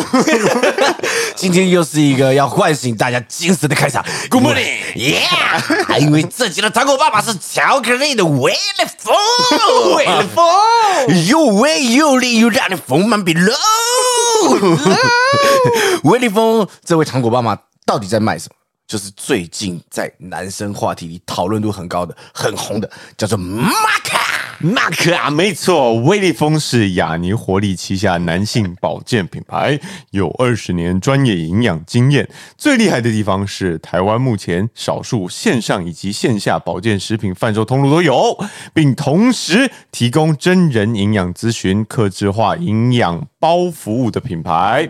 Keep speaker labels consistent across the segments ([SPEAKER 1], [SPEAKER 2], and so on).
[SPEAKER 1] 米娜桑，こんにちは。今天又是一个要唤醒大家精神的开场。Good morning，Yeah！因为这集的糖果爸爸是巧克力的威力风，威力风，又威又力又让你丰满比肉。威力风，这位糖果爸爸到底在卖什么？就是最近在男生话题里讨论度很高的、很红的，叫做玛
[SPEAKER 2] 那可啊，没错，威利风是雅尼活力旗下男性保健品牌，有二十年专业营养经验。最厉害的地方是，台湾目前少数线上以及线下保健食品贩售通路都有，并同时提供真人营养咨询、客制化营养包服务的品牌。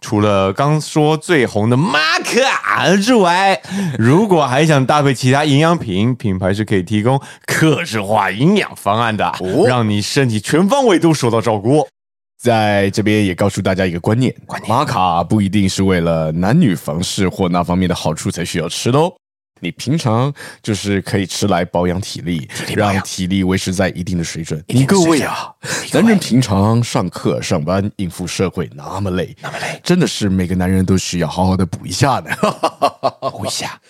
[SPEAKER 2] 除了刚说最红的玛卡之外，如果还想搭配其他营养品，品牌是可以提供克制化营养方案的，让你身体全方位都受到照顾。
[SPEAKER 1] 在这边也告诉大家一个观念：玛卡不一定是为了男女房事或那方面的好处才需要吃的哦。你平常就是可以吃来保养体力，让体力维持在一定的水准。你各位啊，男人平常上课、上班、应付社会那么累，那么累，真的是每个男人都需要好好的补一下的，补一下。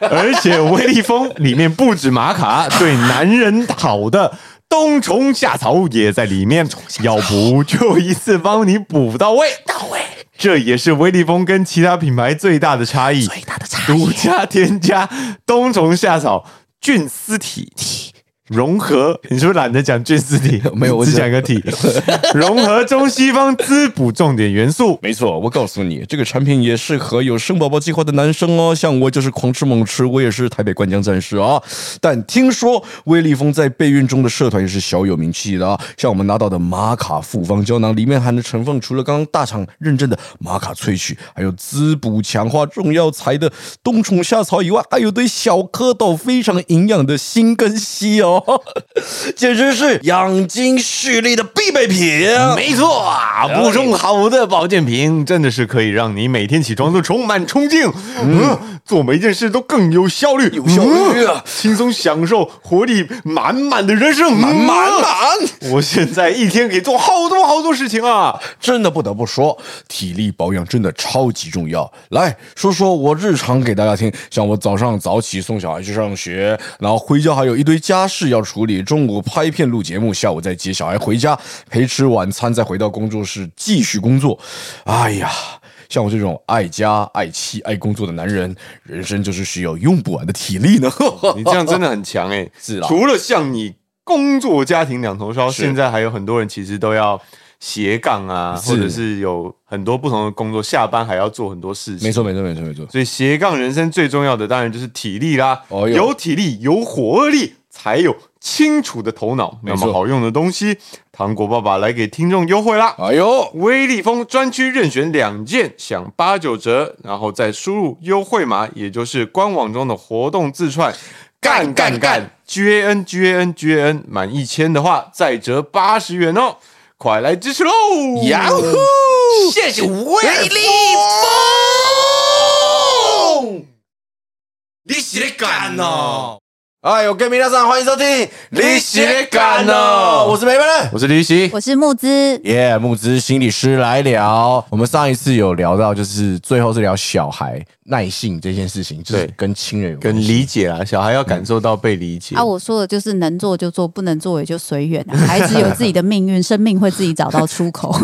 [SPEAKER 2] 而且威利风里面不止玛卡，对男人好的冬虫夏草也在里面，要不就一次帮你补到位，
[SPEAKER 1] 到位。
[SPEAKER 2] 这也是威利风跟其他品牌最大的差异，
[SPEAKER 1] 最大的差
[SPEAKER 2] 异，独家添加冬虫夏草菌丝体。融合，你是不是懒得讲菌丝体？
[SPEAKER 1] 没有，我
[SPEAKER 2] 只讲一个体。融合中西方滋补重点元素，
[SPEAKER 1] 没错。我告诉你，这个产品也适合有生宝宝计划的男生哦。像我就是狂吃猛吃，我也是台北灌浆战士啊。但听说威利丰在备孕中的社团也是小有名气的啊。像我们拿到的玛卡复方胶囊，里面含的成分除了刚刚大厂认证的玛卡萃取，还有滋补强化中药材的冬虫夏草以外，还有对小蝌蚪非常营养的锌跟硒哦。简直是养精蓄力的必备品，
[SPEAKER 2] 没错，补充好的保健品真的是可以让你每天起床都充满冲劲，嗯，做每一件事都更有效率，
[SPEAKER 1] 有效率啊，
[SPEAKER 2] 轻松享受活力满满的人生，
[SPEAKER 1] 满满满。
[SPEAKER 2] 我现在一天可以做好多好多事情啊，
[SPEAKER 1] 真的不得不说，体力保养真的超级重要。来说说我日常给大家听，像我早上早起送小孩去上学，然后回家还有一堆家事。要处理中午拍片录节目，下午再接小孩回家陪吃晚餐，再回到工作室继续工作。哎呀，像我这种爱家爱妻爱工作的男人，人生就是需要用不完的体力呢。
[SPEAKER 2] 你这样真的很强哎！
[SPEAKER 1] 是
[SPEAKER 2] 除了像你工作家庭两头烧，现在还有很多人其实都要斜杠啊，或者是有很多不同的工作，下班还要做很多事情。
[SPEAKER 1] 没错，没错，没错，没错。
[SPEAKER 2] 所以斜杠人生最重要的当然就是体力啦，有体力有活力。才有清楚的头脑，那么好用的东西，糖果爸爸来给听众优惠啦！
[SPEAKER 1] 哎呦，
[SPEAKER 2] 威力风专区任选两件，享八九折，然后再输入优惠码，也就是官网中的活动自串，干干干，G A N G A N G A N，满一千的话再折八十元哦，快来支持喽！
[SPEAKER 1] 呀呼，谢谢威力风，你是来干哦！哎呦，各位大家，欢迎收听《李喜感》哦，我是梅班，
[SPEAKER 2] 我是李喜，
[SPEAKER 3] 我是木之，
[SPEAKER 1] 耶，木之心理师来聊。我们上一次有聊到，就是最后是聊小孩。耐性这件事情，就是跟亲人有
[SPEAKER 2] 跟理解啊，小孩要感受到被理解。
[SPEAKER 3] 啊，我说的就是能做就做，不能做也就随缘啊。孩子有自己的命运，生命会自己找到出口。出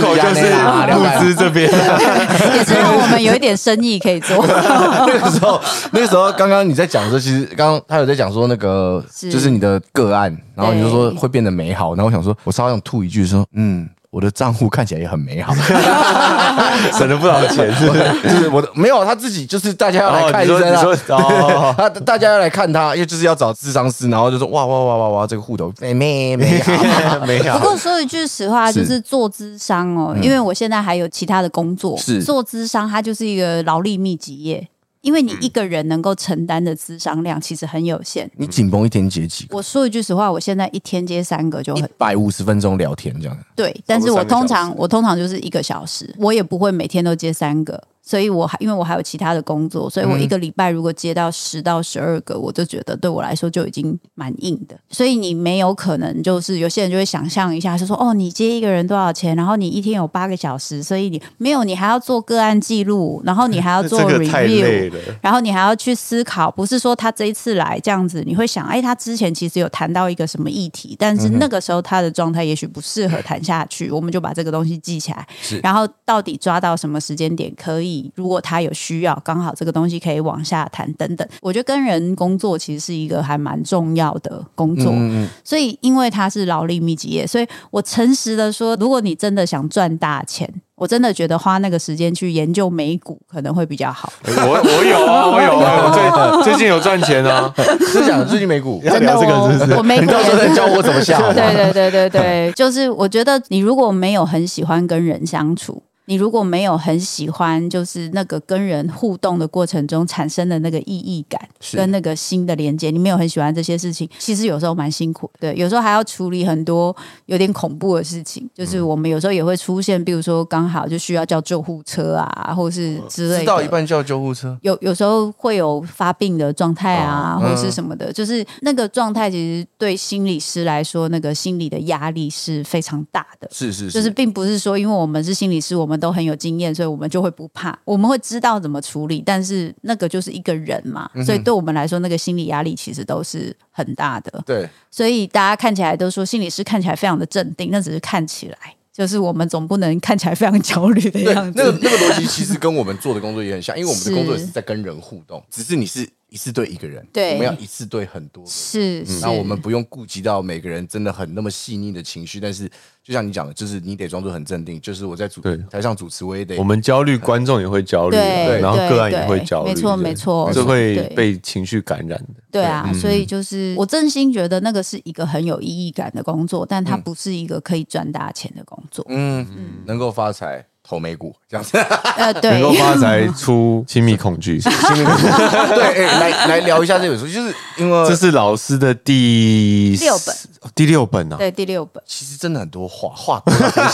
[SPEAKER 2] 口就是物资这边，
[SPEAKER 3] 也是让我们有一点生意可以做。
[SPEAKER 1] 那个时候，那个时候，刚刚你在讲的时候，其实刚刚他有在讲说那个，就是你的个案，然后你就说会变得美好，然后我想说，我稍微想吐一句说，嗯。我的账户看起来也很美好，
[SPEAKER 2] 省了不少钱，是
[SPEAKER 1] 就是我的没有他自己，就是大家要来看医生啊，他 大家要来看他，因为就是要找智商师，然后就说哇哇哇哇哇，这个户头美美美好美好。
[SPEAKER 3] 不过说一句实话，就是做智商哦，因为我现在还有其他的工作，
[SPEAKER 1] 是。
[SPEAKER 3] 做智商，它就是一个劳力密集业。因为你一个人能够承担的资商量其实很有限，
[SPEAKER 1] 你紧绷一天接几个？
[SPEAKER 3] 我说一句实话，我现在一天接三个就很
[SPEAKER 1] 百五十分钟聊天这样。
[SPEAKER 3] 对，但是我通常我通常就是一个小时，我也不会每天都接三个。所以我还因为我还有其他的工作，所以我一个礼拜如果接到十到十二个，我就觉得对我来说就已经蛮硬的。所以你没有可能就是有些人就会想象一下，是说哦，你接一个人多少钱，然后你一天有八个小时，所以你没有，你还要做个案记录，然后你还要做 review，然后你还要去思考，不是说他这一次来这样子，你会想，哎，他之前 其实有谈到一个什么议题，但是那个时候他的状态也许不适合谈下去，我们就把这个东西记起来，然后到底抓到什么时间点可以，如果他有需要，刚好这个东西可以往下谈等等。我觉得跟人工作其实是一个还蛮重要的工作，所以因为它是劳力密集业，所以我诚实的说，如果你真的想赚大钱。我真的觉得花那个时间去研究美股可能会比较好。
[SPEAKER 2] 我我有啊，我有啊，我最 最近有赚钱啊。
[SPEAKER 1] 是讲最近美股，
[SPEAKER 2] 要聊这个是不是
[SPEAKER 3] 我美股
[SPEAKER 1] 你到时候再教我怎么下？
[SPEAKER 3] 对对对对对，就是我觉得你如果没有很喜欢跟人相处，你如果没有很喜欢，就是那个跟人互动的过程中产生的那个意义感跟那个新的连接，你没有很喜欢这些事情，其实有时候蛮辛苦的。对，有时候还要处理很多有点恐怖的事情，就是
[SPEAKER 1] 嗯
[SPEAKER 3] 我们有时候也会出现，比如说刚好就需要叫救护车啊，或是之类的。
[SPEAKER 1] 知道一半叫救护车，
[SPEAKER 3] 有有时候会有发病的状态啊，
[SPEAKER 1] 哦
[SPEAKER 3] 或者是什么的，就是那个状态，其实对心理师来说，那个心理的压力是非常大的。
[SPEAKER 1] 是是
[SPEAKER 3] 就是并不是说，因为我们是心理师，我们都很有经验，所以我们就会不怕，我们会知道怎么处理。但是那个就是一个人嘛，所以对我们来说，那个心理压力其实都是很大的。
[SPEAKER 1] 对，
[SPEAKER 3] 所以大家看起来都说心理师看起来非常的镇定，那只是看起来，就是我们总不能看起来非常焦虑的
[SPEAKER 1] 对，
[SPEAKER 3] 样子。
[SPEAKER 1] 那个那个逻辑其实跟我们做的工作也很像，因为我们的工作也是在跟人互动，只是你是一次对一个人，
[SPEAKER 3] 对。
[SPEAKER 1] 我们要一次对很多人。
[SPEAKER 3] 是，是。
[SPEAKER 1] 那我们不用顾及到每个人真的很那么细腻的情绪，但是就像你讲的，就是你得装作很镇定。就是我在主
[SPEAKER 2] 对。
[SPEAKER 1] 台上主持，我也得
[SPEAKER 2] 我们焦虑，观众也会焦虑，
[SPEAKER 3] 对，
[SPEAKER 2] 然后个案也会焦虑，
[SPEAKER 3] 没错没错，
[SPEAKER 2] 这会被情绪感染的。
[SPEAKER 3] 对啊，所以就是我真心觉得那个是一个很有意义感的工作，但它不是一个可以赚大钱的工作。
[SPEAKER 1] 嗯嗯，能够发财投美股这样子。
[SPEAKER 3] 呃，
[SPEAKER 2] 能
[SPEAKER 3] 对
[SPEAKER 2] 够，发财出 亲密恐惧，
[SPEAKER 1] 对，哎，来来聊一下这本书，就是因为
[SPEAKER 2] 这是老师的第
[SPEAKER 3] 六本，
[SPEAKER 2] 第六本啊。
[SPEAKER 3] 对第六本
[SPEAKER 1] 其实真的很多话话多到可以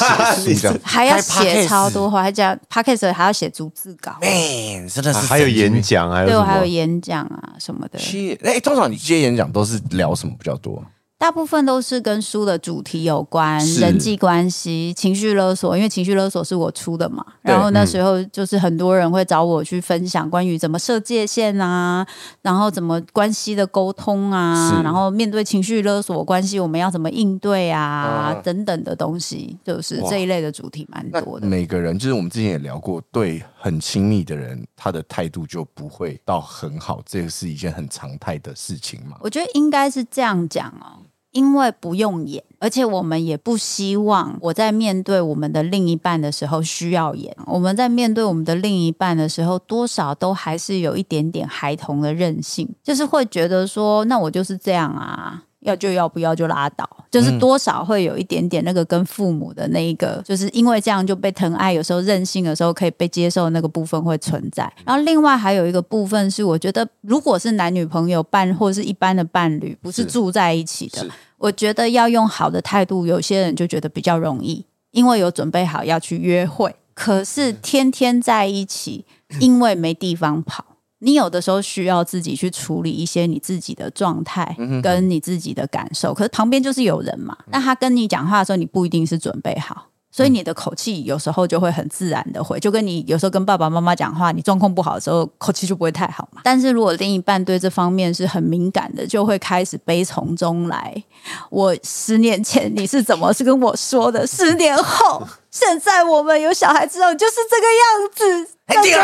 [SPEAKER 1] 写书这样，
[SPEAKER 3] 还要
[SPEAKER 1] 开
[SPEAKER 3] 写超多话，还讲 podcast 还要写逐字稿
[SPEAKER 1] ，，man，真的是
[SPEAKER 2] 啊还有。演讲，还有
[SPEAKER 3] 对？还有演讲啊什么的，
[SPEAKER 1] 切哎，通常你接演讲都是聊什么比较多？
[SPEAKER 3] 大部分都是跟书的主题有关，人际关系、情绪勒索，因为情绪勒索是我出的嘛。然后那时候就是很多人会找我去分享关于怎么设界限啊，然后怎么关系的沟通啊，然后面对情绪勒索关系我们要怎么应对啊，
[SPEAKER 1] 啊
[SPEAKER 3] 等等的东西，就是这一类的主题蛮多的。
[SPEAKER 1] 每个人就是我们之前也聊过，对很亲密的人，他的态度就不会到很好，这个是一件很常态的事情嘛。
[SPEAKER 3] 我觉得应该是这样讲哦。因为不用演，而且我们也不希望我在面对我们的另一半的时候需要演。我们在面对我们的另一半的时候，多少都还是有一点点孩童的任性，就是会觉得说，那我就是这样啊。要就要，不要就拉倒，就是多少会有一点点那个跟父母的那一个，就是因为这样就被疼爱，有时候任性的时候可以被接受那个部分会存在。然后另外还有一个部分是，我觉得如果是男女朋友伴或者是一般的伴侣，不是
[SPEAKER 1] 是
[SPEAKER 3] 住在一起的，我觉得要用好的态度，有些人就觉得比较容易，因为有准备好要去约会。可是天天在一起，因为没地方跑。你有的时候需要自己去处理一些你自己的状态跟你自己的感受，可是旁边就是有人嘛，那他跟你讲话的时候，你不一定是准备好。所以你的口气有时候就会很自然的回，就跟你有时候跟爸爸妈妈讲话，你状况不好的时候，口气就不会太好嘛。但是如果另一半对这方面是很敏感的，就会开始悲从中来。我十年前你是怎么是跟我说的？十年后，现在我们有小孩之后，就是这个样子。那就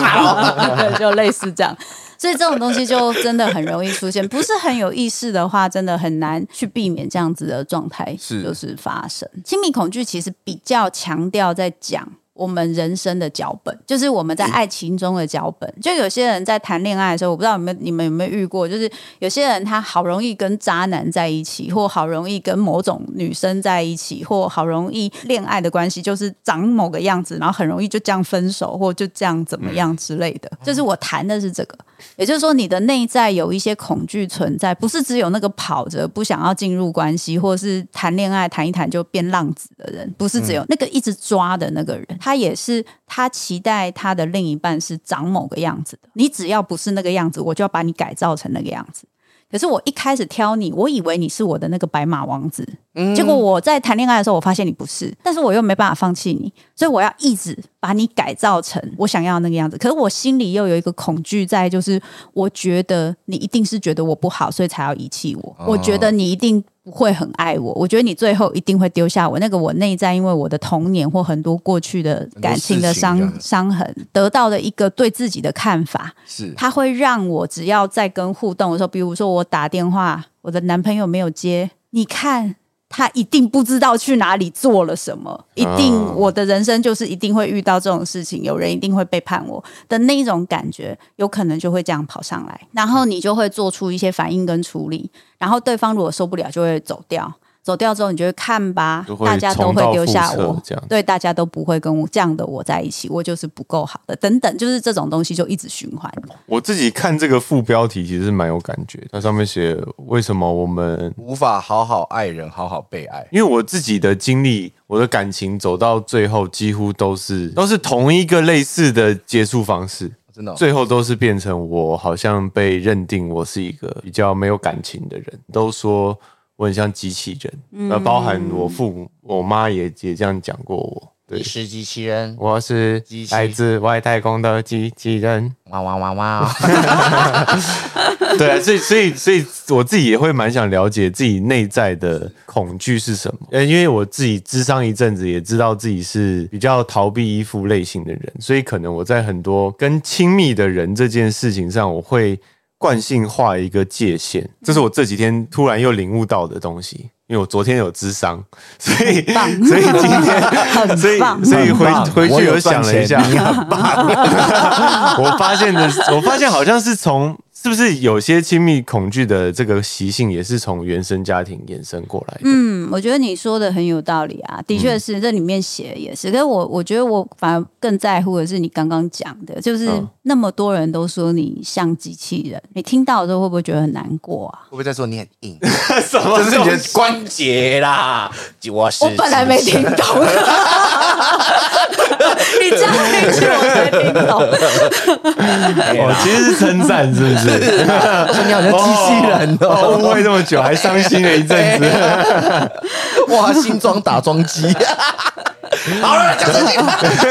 [SPEAKER 3] 完了，就类似这样。所以这种东西就真的很容易出现，不是很有意识的话，真的很难去避免这样子的状态，
[SPEAKER 1] 是
[SPEAKER 3] 就是发生。亲密恐惧其实比较强调在讲。我们人生的脚本，就是我们在爱情中的脚本。就有些人在谈恋爱的时候，我不知道有没有你们有没有遇过，就是有些人他好容易跟渣男在一起，或好容易跟某种女生在一起，或好容易恋爱的关系就是长某个样子，然后很容易就这样分手，或就这样怎么样之类的。就是我谈的是这个，也就是说你的内在有一些恐惧存在，不是只有那个跑着不想要进入关系，或是谈恋爱谈一谈就变浪子的人，不是只有那个一直抓的那个人。他也是他期待他的另一半是长某个样子的。你只要不是那个样子，我就要把你改造成那个样子。可是我一开始挑你，我以为你是我的那个白马王子，结果我在谈恋爱的时候，我发现你不是，但是我又没办法放弃你，所以我要一直把你改造成我想要的那个样子。可是我心里又有一个恐惧在，就是我觉得你一定是觉得我不好，所以才要遗弃我。我觉得你一定不会很爱我，我觉得你最后一定会丢下我。那个我内在因为我的童年或很多过去的感情的伤伤痕，得到的一个对自己的看法，
[SPEAKER 1] 是
[SPEAKER 3] 它会让我只要在跟互动的时候，比如说我打电话，我的男朋友没有接，你看他一定不知道去哪里做了什么，一定
[SPEAKER 2] 哦
[SPEAKER 3] 我的人生就是一定会遇到这种事情，有人一定会背叛我的那一种感觉，有可能就会这样跑上来，然后你就会做出一些反应跟处理，然后对方如果受不了就会走掉。走掉之后，你就会看吧大家都会丢下我
[SPEAKER 2] 这样，
[SPEAKER 3] 对，大家都不会跟我这样的我在一起，我就是不够好的，等等，就是这种东西就一直循环。
[SPEAKER 2] 我自己看这个副标题其实是蛮有感觉，它上面写为什么我们
[SPEAKER 1] 无法好好爱人，好好被爱。
[SPEAKER 2] 因为我自己的经历，我的感情走到最后，几乎都是都是同一个类似的结束方式，
[SPEAKER 1] 真的哦、
[SPEAKER 2] 最后都是变成我好像被认定我是一个比较没有感情的人，都说我很像机器人，那、包含我父母，我妈也也这样讲过我。对
[SPEAKER 1] 你，是机器人，
[SPEAKER 2] 我是来自外太空的机器人。
[SPEAKER 1] 哇哇哇哇！
[SPEAKER 2] 对啊，所以所以所以我自己也会蛮想了解自己内在的恐惧是什么。呃，因为我自己智商一阵子，也知道自己是比较逃避依附类型的人，所以可能我在很多跟亲密的人这件事情上，我会惯性画一个界限。这是我这几天突然又领悟到的东西。因为我昨天有智商，所以 所以今天，所以所以回回去有想了一下，
[SPEAKER 1] 我
[SPEAKER 2] 发现的，我发现好像是从是不是有些亲密恐惧的这个习性，也是从原生家庭衍生过来的。
[SPEAKER 3] 嗯，我觉得你说的很有道理啊，的确是，这里面写的也是。可是我我觉得我反而更在乎的是你刚刚讲的，就是
[SPEAKER 2] 嗯
[SPEAKER 3] 那么多人都说你像机器人，你听到的时候会不会觉得很难过啊？
[SPEAKER 1] 会不会在说你很硬？
[SPEAKER 2] 什么
[SPEAKER 1] 这是你的关节啦！我是
[SPEAKER 3] 我本来没听懂，你这样一句我才听懂。
[SPEAKER 2] 哦，其实是称赞，是不是？
[SPEAKER 1] 我 说你好像机器人
[SPEAKER 2] 哦，
[SPEAKER 1] 哦！
[SPEAKER 2] 误会这么久，还伤心了一阵子。
[SPEAKER 1] 哇，新装打桩机。好了，讲正经。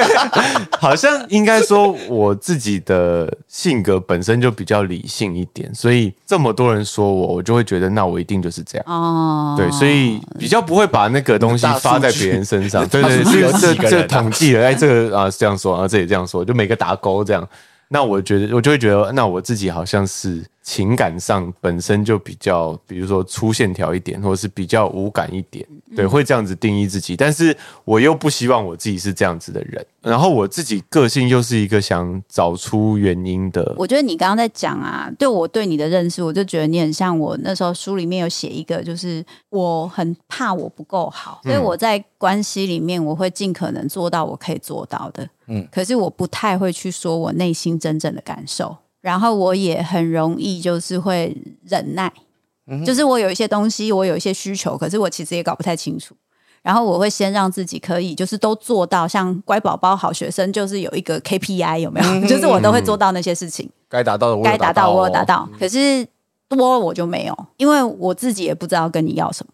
[SPEAKER 2] 好像应该说我自己的性格本身就比较理性一点，所以这么多人说我，我就会觉得那我一定就是这样。
[SPEAKER 3] 哦，
[SPEAKER 2] 对，所以比较不会把那个东西发在别人身上。对对，这这这统计了，哎，这个啊这样说，啊这也这样说，就每个打勾这样。那我觉得，我就会觉得，那我自己好像是情感上本身就比较，比如说粗线条一点，或者是比较无感一点，对，会这样子定义自己。但是我又不希望我自己是这样子的人，然后我自己个性又是一个想找出原因的。
[SPEAKER 3] 我觉得你刚刚在讲啊，对我对你的认识，我就觉得你很像我那时候书里面有写一个，就是我很怕我不够好，所以我在关系里面我会尽可能做到我可以做到的，嗯，可是我不太会去说我内心真正的感受，然后我也很容易就是会忍耐，就是我有一些东西，我有一些需求，可是我其实也搞不太清楚。然后我会先让自己可以，就是都做到，像乖宝宝、好学生，就是有一个 KPI 有没有？就是我都会做到那些事情。
[SPEAKER 1] 该达到的我
[SPEAKER 3] 该达到
[SPEAKER 1] 哦
[SPEAKER 3] 我有达。到，可是多我就没有，因为我自己也不知道跟你要什么。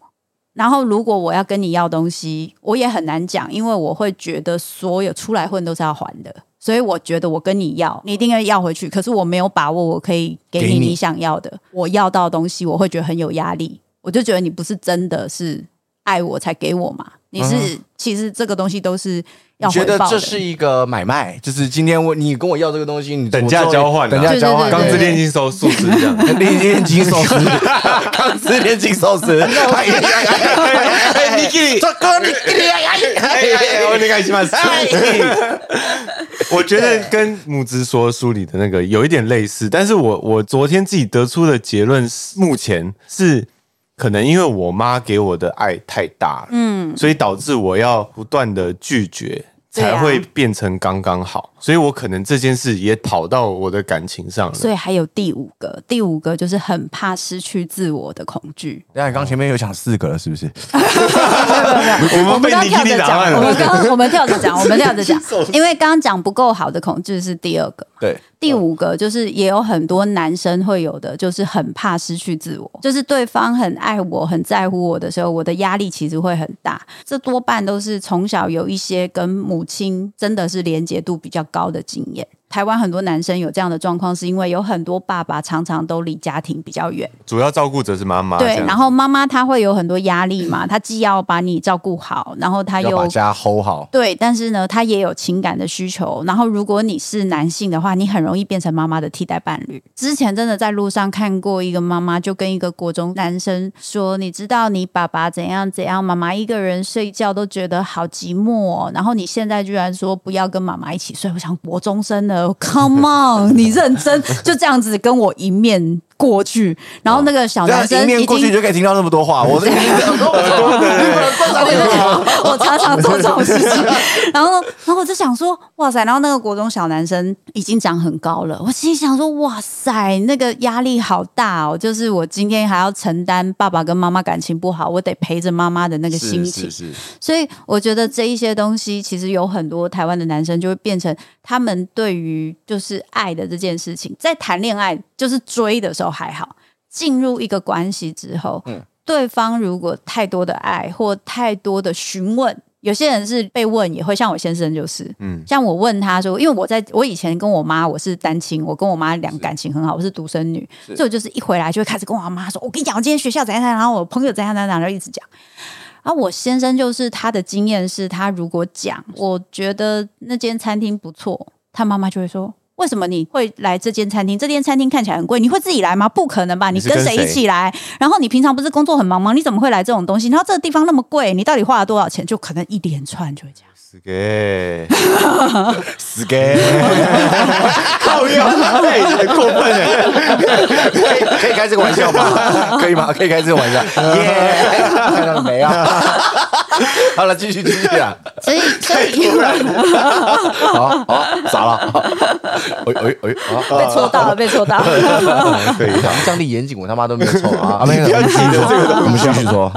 [SPEAKER 3] 然后如果我要跟你要东西，我也很难讲，因为我会觉得所有出来混都是要还的，所以我觉得我跟你要，你一定要要回去。可是我没有把握，我可以给
[SPEAKER 1] 你
[SPEAKER 3] 你想要的，我要到的东西，我会觉得很有压力。我就觉得你不是真的是爱我才给我嘛，你是、其实这个东西都是要
[SPEAKER 1] 你觉得
[SPEAKER 3] 回报的。
[SPEAKER 1] 这是一个买卖？就是今天我你跟我要这个东西，你
[SPEAKER 2] 等价交换啊
[SPEAKER 1] 等价交换，
[SPEAKER 3] 对对对
[SPEAKER 2] 钢之炼金手素食这样。
[SPEAKER 1] 炼炼金寿司，钢之炼金寿司，哎呀呀呀！哎，你给你，这哥你给你，哎呀哎呀！
[SPEAKER 2] お願いします。
[SPEAKER 1] 哎
[SPEAKER 2] 我觉得跟木之说书里的那个有一点类似，但是我我昨天自己得出的结论是，目前是 可能因为我妈给我的爱太大了，嗯，所以导致我要不断的拒绝才会变成刚刚好。所以我可能这件事也跑到我的感情上了。
[SPEAKER 3] 所以还有第五个，第五个就是很怕失去自我的恐惧。
[SPEAKER 1] 等一下你刚前面有讲四个了，是不是？
[SPEAKER 2] 我们被
[SPEAKER 3] 刚
[SPEAKER 2] 你
[SPEAKER 3] 跳着讲。我们刚我们跳着讲，我们跳着讲，因为刚刚讲不够好的恐惧是第二个。
[SPEAKER 1] 对，
[SPEAKER 3] 第五个就是也有很多男生会有的，就是很怕失去自我，就是对方很爱我、很在乎我的时候，我的压力其实会很大。这多半都是从小有一些跟母亲真的是连接度比较高的经验。台湾很多男生有这样的状况，是因为有很多爸爸常常都离家庭比较远，
[SPEAKER 2] 主要照顾者是妈妈，
[SPEAKER 3] 对然后妈妈她会有很多压力嘛，她既要把你照顾好，然后她又
[SPEAKER 1] 要把家 hold 好。
[SPEAKER 3] 对，但是呢，她也有情感的需求。然后，如果你是男性的话，你很容易变成妈妈的替代伴侣。之前真的在路上看过一个妈妈，就跟一个国中男生说：“你知道你爸爸怎样怎样，妈妈一个人睡觉都觉得好寂寞、哦。然后你现在居然说不要跟妈妈一起睡，我想国中生的，Come on，你认真就这样子跟我一面过去。然后那个小男生
[SPEAKER 1] 迎面
[SPEAKER 3] 已经
[SPEAKER 1] 过去你就可以听到那么多话，我
[SPEAKER 3] 我常常做这种事情。然后，然后我就想说，哇塞！然后那个国中小男生已经长很高了，我心里想说，哇塞，那个压力好大哦！就是我今天还要承担爸爸跟妈妈感情不好，我得陪着妈妈的那个心情。
[SPEAKER 1] 是是
[SPEAKER 3] 所以我觉得这一些东西，其实有很多台湾的男生就会变成他们对于就是爱的这件事情，在谈恋爱就是追的时候还好，进入一个关系之后，嗯对方如果太多的爱或太多的询问。有些人是被问也会，像我先生就是，嗯，像我问他说，因为我在我以前跟我妈我是单亲，我跟我妈两感情很好，我是独生女，所以我就是一回来就会开始跟我妈说，我跟你讲，我今天学校怎样怎样，然后我朋友怎样怎样，然后一直讲。啊，我先生就是他的经验是，他如果讲，我觉得那间餐厅不错，他妈妈就会说。为什么你会来这间餐厅？这间餐厅看起来很贵，你会自己来吗？不可能吧！你跟谁一起来？然后你平常不是工作很忙吗？你怎么会来这种东西？然后这个地方那么贵，你到底花了多少钱？就可能一连串就会这样。
[SPEAKER 2] 死给
[SPEAKER 1] 死给，
[SPEAKER 2] 靠腰，哎，很过分哎。
[SPEAKER 1] 可以可以开这个玩笑吗？可以吗？可以开这个玩笑，耶！看到了没啊？好了，继续继续啊！
[SPEAKER 3] 所以，所以
[SPEAKER 1] 好好咋了？哎哎哎！好
[SPEAKER 3] 被戳到了，被戳到了。
[SPEAKER 2] 可以的。
[SPEAKER 1] 张力严谨，我他妈都没有错啊！啊，没有，
[SPEAKER 2] 不要急着这个东西
[SPEAKER 1] 我们继续说。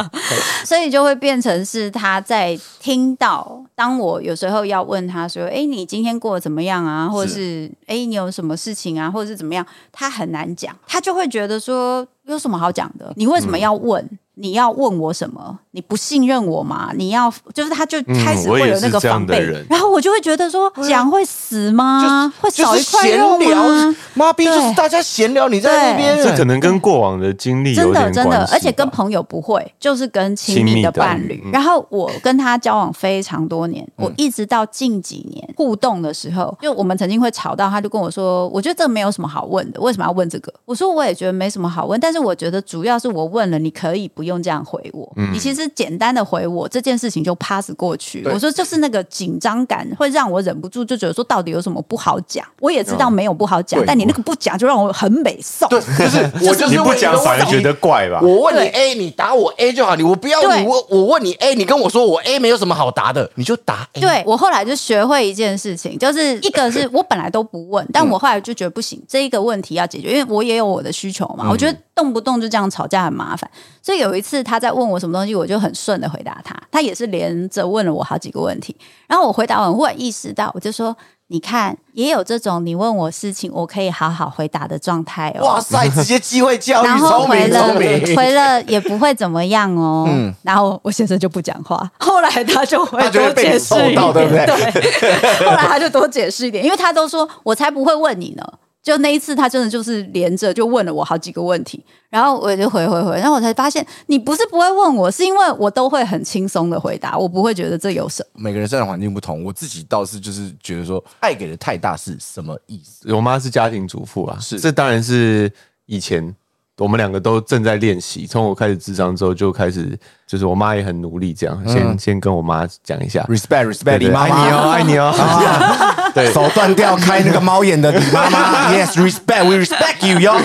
[SPEAKER 3] 所以就会变成是他在听到，当我有时候要问他说：“哎，你今天过得怎么样啊？”或者是“哎，你有什么事情啊？”或者是怎么样，他很难讲，他就会觉得说有什么好讲的？你为什么要问？你要问我什么？你不信任我吗？你要就是他就开始会有那个防备，
[SPEAKER 2] 的人
[SPEAKER 3] 然后我就会觉得说讲会死吗？会少一块肉
[SPEAKER 1] 闲聊
[SPEAKER 3] 吗？，
[SPEAKER 1] 妈逼就是大家闲聊，你在那边
[SPEAKER 2] 这可能跟过往的经历
[SPEAKER 3] 真的真的，而且跟朋友不会，就是跟亲密的
[SPEAKER 2] 亲密的
[SPEAKER 3] 伴侣。
[SPEAKER 2] 嗯
[SPEAKER 3] 然后我跟他交往非常多年，
[SPEAKER 1] 嗯
[SPEAKER 3] 我一直到近几年互动的时候，就我们曾经会吵到，他就跟我说：“我觉得这没有什么好问的，为什么要问这个？”我说：“我也觉得没什么好问，但是我觉得主要是我问了，你可以不用这样回我，
[SPEAKER 2] 嗯
[SPEAKER 3] 你其实简单的回我这件事情就 pass 过去。”
[SPEAKER 1] 对
[SPEAKER 3] 我说：“就是那个紧张感会让我忍不住就觉得说，到底有什么不好讲？我也知道没有不好讲，
[SPEAKER 1] 对
[SPEAKER 3] 但你那个不讲就让我很美送。”
[SPEAKER 1] 对，就是 我就是
[SPEAKER 2] 你不讲反而觉得怪吧？
[SPEAKER 1] 我问你 A，你答我 A 就好，你我不要你我我问你 A，你跟我说我 A 没有什么好答的，你就答 A。
[SPEAKER 3] 对我后来就学会一件事情，就是一个是 我本来都不问，但我后来就觉得不行，这一个问题要解决，因为我也有我的需求嘛。我觉得动不动就这样吵架很麻烦，所以有一次他在问我什么东西，我就很顺的回答他，他也是连着问了我好几个问题，然后我回答完，忽然意识到，我就说。你看，也有这种你问我事情，我可以好好回答的状态哦。
[SPEAKER 1] 哇塞，直接机会教育，
[SPEAKER 3] 然后回了。回了也不会怎么样哦。
[SPEAKER 1] 嗯
[SPEAKER 3] 然后我先生就不讲话，后来他就会多解释一点，
[SPEAKER 1] 对不对
[SPEAKER 3] 对，后来他就多解释一点，因为他都说我才不会问你呢。就那一次，他真的就是连着就问了我好几个问题，然后我就回回回，然后我才发现你不是不会问我，是因为我都会很轻松的回答，我不会觉得这有什么。
[SPEAKER 1] 每个人生长环境不同，我自己倒是就是觉得说，爱给的太大是什么意思？
[SPEAKER 2] 我妈是家庭主妇啊，
[SPEAKER 1] 是
[SPEAKER 2] 这当然是以前我们两个都正在练习。从我开始智商之后，就开始就是我妈也很努力，这样先、先跟我妈讲一下。
[SPEAKER 1] respect respect，你妈
[SPEAKER 2] 爱你哦，爱你哦。
[SPEAKER 1] 对，手断掉开那个猫眼的李妈妈，Yes，respect，we respect you 哟。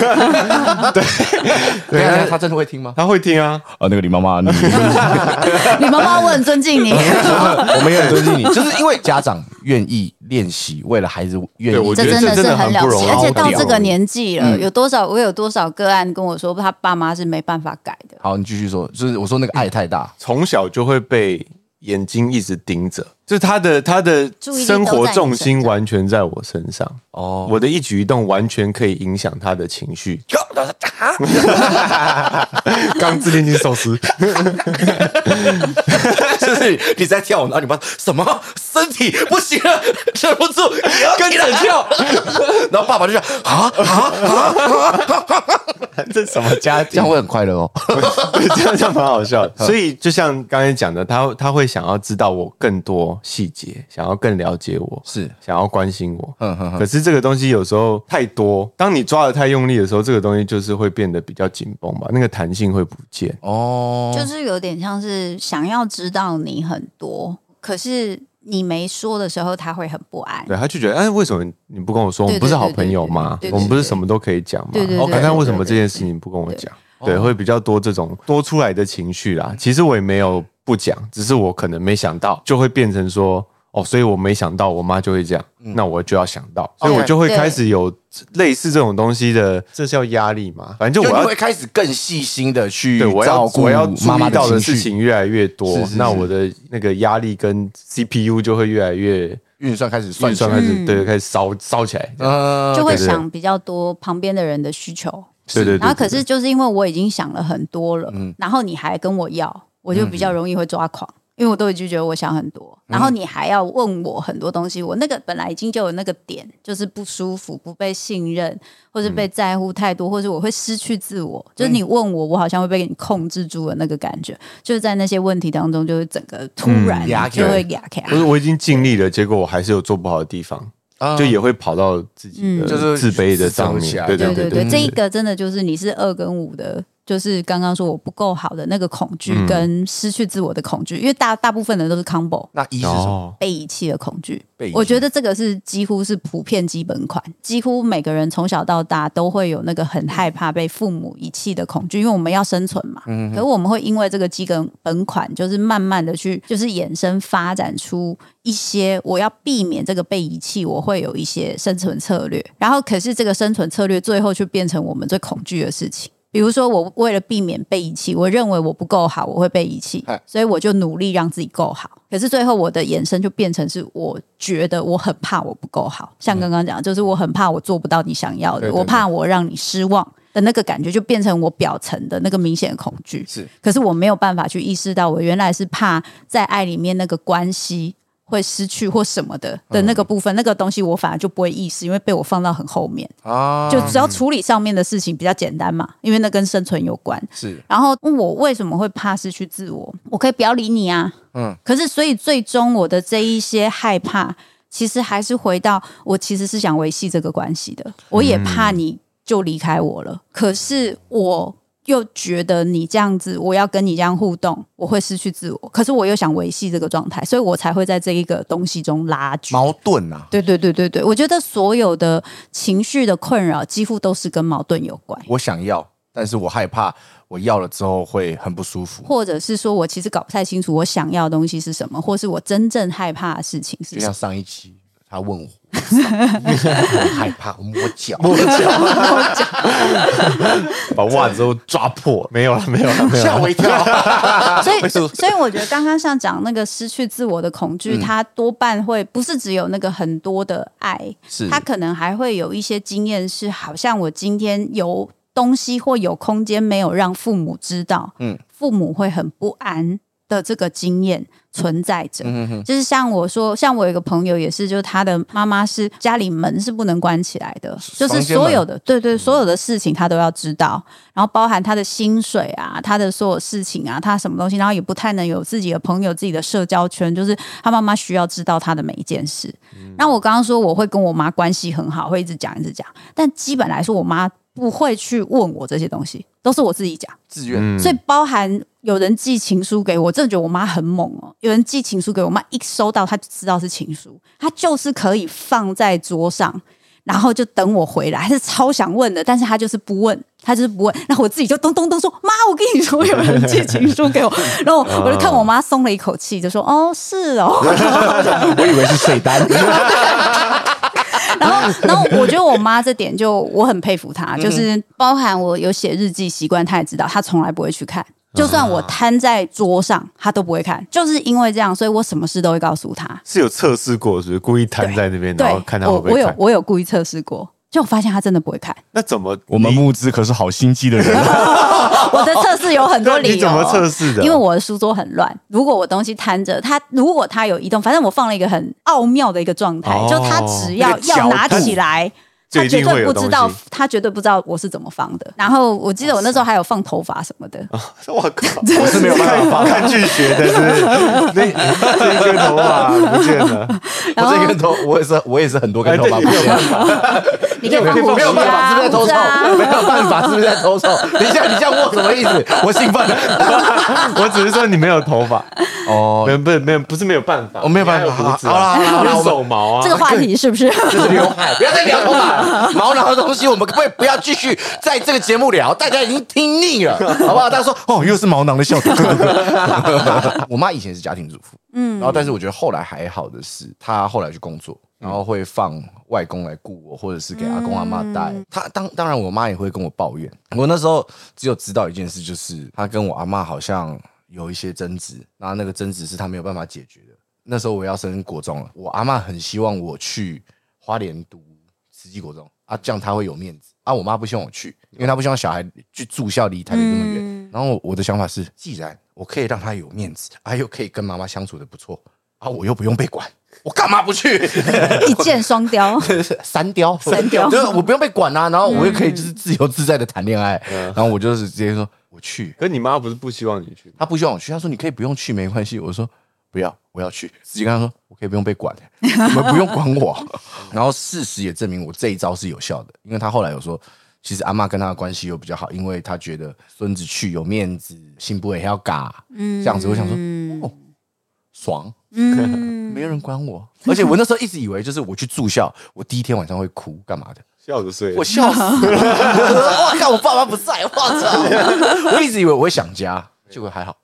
[SPEAKER 1] 对，他真的会听吗？
[SPEAKER 2] 他会听啊，
[SPEAKER 4] 啊，那个李妈妈，你。
[SPEAKER 3] 你妈妈我很尊敬你，
[SPEAKER 1] 我们也很尊敬你，就是因为家长愿意练习，为了孩子愿意。
[SPEAKER 2] 对我觉得
[SPEAKER 3] 这真的是
[SPEAKER 2] 这真的很
[SPEAKER 3] 了不起，
[SPEAKER 2] 不容易。
[SPEAKER 3] 而且到这个年纪了，有多少我有多少个案跟我说，他爸妈是没办法改的。
[SPEAKER 1] 好，你继续说，就是我说那个爱太大，
[SPEAKER 2] 从小就会被眼睛一直盯着，就是他的他的生活重心完全在我身上。
[SPEAKER 1] 哦
[SPEAKER 2] 我的一举一动完全可以影响他的情绪。刚自恋性寿司，
[SPEAKER 1] 就 是你在跳舞，然后你妈什么身体不行了，忍不住 跟着跳，然后爸爸就讲啊啊啊，
[SPEAKER 2] 这什么家庭
[SPEAKER 1] 这样？会很快乐哦。
[SPEAKER 2] 对，这样这样蛮好笑的。所以就像刚才讲的，他他会想要知道我更多细节，想要更了解我，
[SPEAKER 1] 是
[SPEAKER 2] 想要关心我。
[SPEAKER 1] 嗯嗯嗯
[SPEAKER 2] 可是这个东西有时候太多，当你抓的太用力的时候，这个东西就是会变得比较紧绷吧，那个弹性会不见。
[SPEAKER 1] 哦，
[SPEAKER 3] 就是有点像是想要知道你很多，可是你没说的时候，他会很不安。
[SPEAKER 2] 对，他就觉得，哎，为什么你不跟我说？我们不是好朋友吗我们不是什么都可以讲吗？
[SPEAKER 3] 对对对
[SPEAKER 2] 哦
[SPEAKER 3] 对对对
[SPEAKER 2] 那为什么这件事情不跟我讲？对，会比较多这种多出来的情绪啦。其实我也没有不讲，只是我可能没想到，就会变成说，哦，所以我没想到我妈就会这样，那我就要想到，所以我就会开始有类似这种东西的，这叫压力嘛？反正就我要
[SPEAKER 1] 就会开始更细心的去
[SPEAKER 2] 对，我要
[SPEAKER 1] 照顾
[SPEAKER 2] 我要注
[SPEAKER 1] 妈妈
[SPEAKER 2] 意到的
[SPEAKER 1] 情绪，
[SPEAKER 2] 事情越来越多，
[SPEAKER 1] 是是是。
[SPEAKER 2] 那我的那个压力跟 CPU 就会越来越
[SPEAKER 1] 运算开始算
[SPEAKER 2] 运算开始对开始烧烧起来。
[SPEAKER 1] 嗯。
[SPEAKER 3] 就会想比较多旁边的人的需求，
[SPEAKER 2] 对对对，
[SPEAKER 3] 然后可是就是因为我已经想了很多了，嗯。然后你还跟我要，我就比较容易会抓狂，因为我都已经觉得我想很多，然后你还要问我很多东西，我那个本来已经就有那个点，就是不舒服、不被信任，或是被在乎太多，或是我会失去自我，就是你问我，我好像会被你控制住的那个感觉，就是在那些问题当中，就是整个突然就会压开。
[SPEAKER 2] 不是我已经尽力了，结果我还是有做不好的地方，
[SPEAKER 1] 啊。
[SPEAKER 2] 就也会跑到自己的
[SPEAKER 3] 嗯。
[SPEAKER 1] 就是
[SPEAKER 2] 自卑的上面。
[SPEAKER 1] 自责起来
[SPEAKER 2] 对
[SPEAKER 3] 对
[SPEAKER 2] 对
[SPEAKER 3] 对。对，这一个真的就是你是二跟五的，就是刚刚说我不够好的那个恐惧
[SPEAKER 2] 嗯
[SPEAKER 3] 跟失去自我的恐惧，因为大大部分人都是 combo
[SPEAKER 1] 那一是什么？
[SPEAKER 2] 哦，
[SPEAKER 3] 被遗弃的恐惧
[SPEAKER 1] 被遗。弃
[SPEAKER 3] 我觉得这个是几乎是普遍基本款，几乎每个人从小到大都会有那个很害怕被父母遗弃的恐惧，因为我们要生存嘛。可是我们会因为这个基本本款，就是慢慢的去就是衍生发展出一些我要避免这个被遗弃，我会有一些生存策略。然后可是这个生存策略最后却变成我们最恐惧的事情。比如说，我为了避免被遗弃，我认为我不够好，我会被遗弃，所以我就努力让自己够好。可是最后我的延伸就变成是，我觉得我很怕我不够好，像刚刚讲，就是我很怕我做不到你想要的，
[SPEAKER 1] 对对
[SPEAKER 3] 我怕我让你失望的那个感觉，就变成我表层的那个明显的恐惧。
[SPEAKER 1] 是
[SPEAKER 3] 可是我没有办法去意识到，我原来是怕在爱里面那个关系会失去或什么的的那个部分，那个东西我反而就不会意识，因为被我放到很后面。
[SPEAKER 1] 啊，
[SPEAKER 3] 就只要处理上面的事情比较简单嘛，因为那跟生存有关。
[SPEAKER 1] 是
[SPEAKER 3] 然后我为什么会怕失去自我？我可以不要理你啊，
[SPEAKER 1] 嗯
[SPEAKER 3] 嗯。可是所以最终我的这一些害怕，其实还是回到我其实是想维系这个关系的，我也怕你就离开我了。可是我。又觉得你这样子，我要跟你这样互动，我会失去自我。可是我又想维系这个状态，所以我才会在这一个东西中拉锯。
[SPEAKER 1] 矛盾啊。
[SPEAKER 3] 对对对对对，我觉得所有的情绪的困扰几乎都是跟矛盾有关，
[SPEAKER 1] 我想要，但是我害怕我要了之后会很不舒服。
[SPEAKER 3] 或者是说我其实搞不太清楚我想要的东西是什么，或是我真正害怕的事情是什么。
[SPEAKER 1] 就像上一期他问我，我害怕，我摸脚，摸脚，
[SPEAKER 2] 把袜子都抓破，没有了，没有了，没有了。
[SPEAKER 1] 吓我一跳。
[SPEAKER 3] 所以，所以我觉得刚刚像讲那个失去自我的恐惧，它多半会不是只有那个很多的爱，
[SPEAKER 1] 是。
[SPEAKER 3] 它可能还会有一些经验是，好像我今天有东西或有空间没有让父母知道，
[SPEAKER 1] 嗯
[SPEAKER 3] 嗯，父母会很不安的这个经验存在着。就是像我说，像我有一个朋友也是，就是他的妈妈是家里门是不能关起来的，就是所有的对对所有的事情他都要知道，然后包含他的薪水啊，他的所有事情啊，他什么东西，然后也不太能有自己的朋友、自己的社交圈，就是他妈妈需要知道他的每一件事。那我刚刚说我会跟我妈关系很好，会一直讲一直讲，但基本来说，我妈不会去问我这些东西，都是我自己讲。
[SPEAKER 1] 自愿，
[SPEAKER 3] 所以包含有人寄情书给我，我真的觉得我妈很猛哦。有人寄情书给我妈，一收到她就知道是情书，她就是可以放在桌上，然后就等我回来，她是超想问的，但是她就是不问，她就是不问。然后我自己就咚咚咚说：“妈，我跟你说，有人寄情书给我。”然后我就看我妈松了一口气，就说：“哦，是哦。”
[SPEAKER 4] 我以为是税单。
[SPEAKER 3] 然后，然后我觉得我妈这点就我很佩服她，就是包含我有写日记习惯，她也知道，她从来不会去看。就算我摊在桌上，他都不会看。就是因为这样，所以我什么事都会告诉他。
[SPEAKER 2] 是有测试过，是不是故意摊在那边，然后
[SPEAKER 3] 对，
[SPEAKER 2] 看他会
[SPEAKER 3] 我我有
[SPEAKER 2] 不会看？
[SPEAKER 3] 我有故意测试过，就我发现他真的不会看。
[SPEAKER 2] 那怎么
[SPEAKER 4] 我们募资可是好心机的人，
[SPEAKER 3] 我的测试有很多 理由。
[SPEAKER 2] 你怎么测试的？
[SPEAKER 3] 因为我的书桌很乱，如果我东西摊着，他如果他有移动，反正我放了一个很奥妙的一个状态，
[SPEAKER 2] 哦
[SPEAKER 3] 就他只要要拿起来。
[SPEAKER 2] 一定
[SPEAKER 3] 绝对不知道，他绝对不知道我是怎么放的。然后我记得我那时候还有放头发什么的，
[SPEAKER 2] 我靠，
[SPEAKER 4] 我是没有办法
[SPEAKER 2] 看剧学的，是？那这一根头发不见了，
[SPEAKER 1] 这根头，我也是，我也是很多根头发不见了，
[SPEAKER 3] 你可以
[SPEAKER 1] 没有办法，是不是在偷臭？
[SPEAKER 3] 啊
[SPEAKER 1] 没有办法，是不是在偷臭？等一下，你这样问我什么意思？我兴奋了。
[SPEAKER 2] 我只是说你没有头发，
[SPEAKER 1] 哦
[SPEAKER 2] 没有没有不是没有办法，
[SPEAKER 1] 我没有办法好啦好啦
[SPEAKER 2] 手毛啊，
[SPEAKER 3] 这个话题是不是？
[SPEAKER 1] 就是刘海，不要再聊头发 毛囊的东西，我们可不可以不要继续在这个节目聊？大家已经听腻了，好不好？大家说
[SPEAKER 4] 哦，又是毛囊的笑点。
[SPEAKER 1] 我妈以前是家庭主妇，嗯，然后但是我觉得后来还好的是，她后来去工作，然后会放外公来雇我，或者是给阿公阿妈带。她当当然，我妈也会跟我抱怨。我那时候只有知道一件事，就是她跟我阿妈好像有一些争执，然后那个争执是她没有办法解决的。那时候我要升国中了，我阿妈很希望我去花莲读慈济国中啊，这样他会有面子啊。我妈不希望我去，因为她不希望小孩去住校离台北这么远。然后我的想法是，既然我可以让他有面子，啊，又可以跟妈妈相处的不错啊，我又不用被管，我干嘛不去？
[SPEAKER 3] 一箭双雕。
[SPEAKER 1] 三雕，
[SPEAKER 3] 三雕
[SPEAKER 1] 就是我不用被管啊，然后我又可以就是自由自在的谈恋爱，然后我就是直接说我去，
[SPEAKER 2] 可你妈不是不希望你去
[SPEAKER 1] 她？不希望我去，她说你可以不用去没关系，我说不要，我要去，直接跟他说我可以不用被管，你们不用管我。然后事实也证明我这一招是有效的，因为他后来有说，其实阿妈跟他的关系又比较好，因为他觉得孙子去有面子，心不会还要嘎，这样子，我想说哦，爽。没有人管我，而且我那时候一直以为就是我去住校，我第一天晚上会哭干嘛的，
[SPEAKER 2] 笑着睡，
[SPEAKER 1] 我笑死了！我靠，我爸妈不在，我操！我一直以为我会想家，结果还好。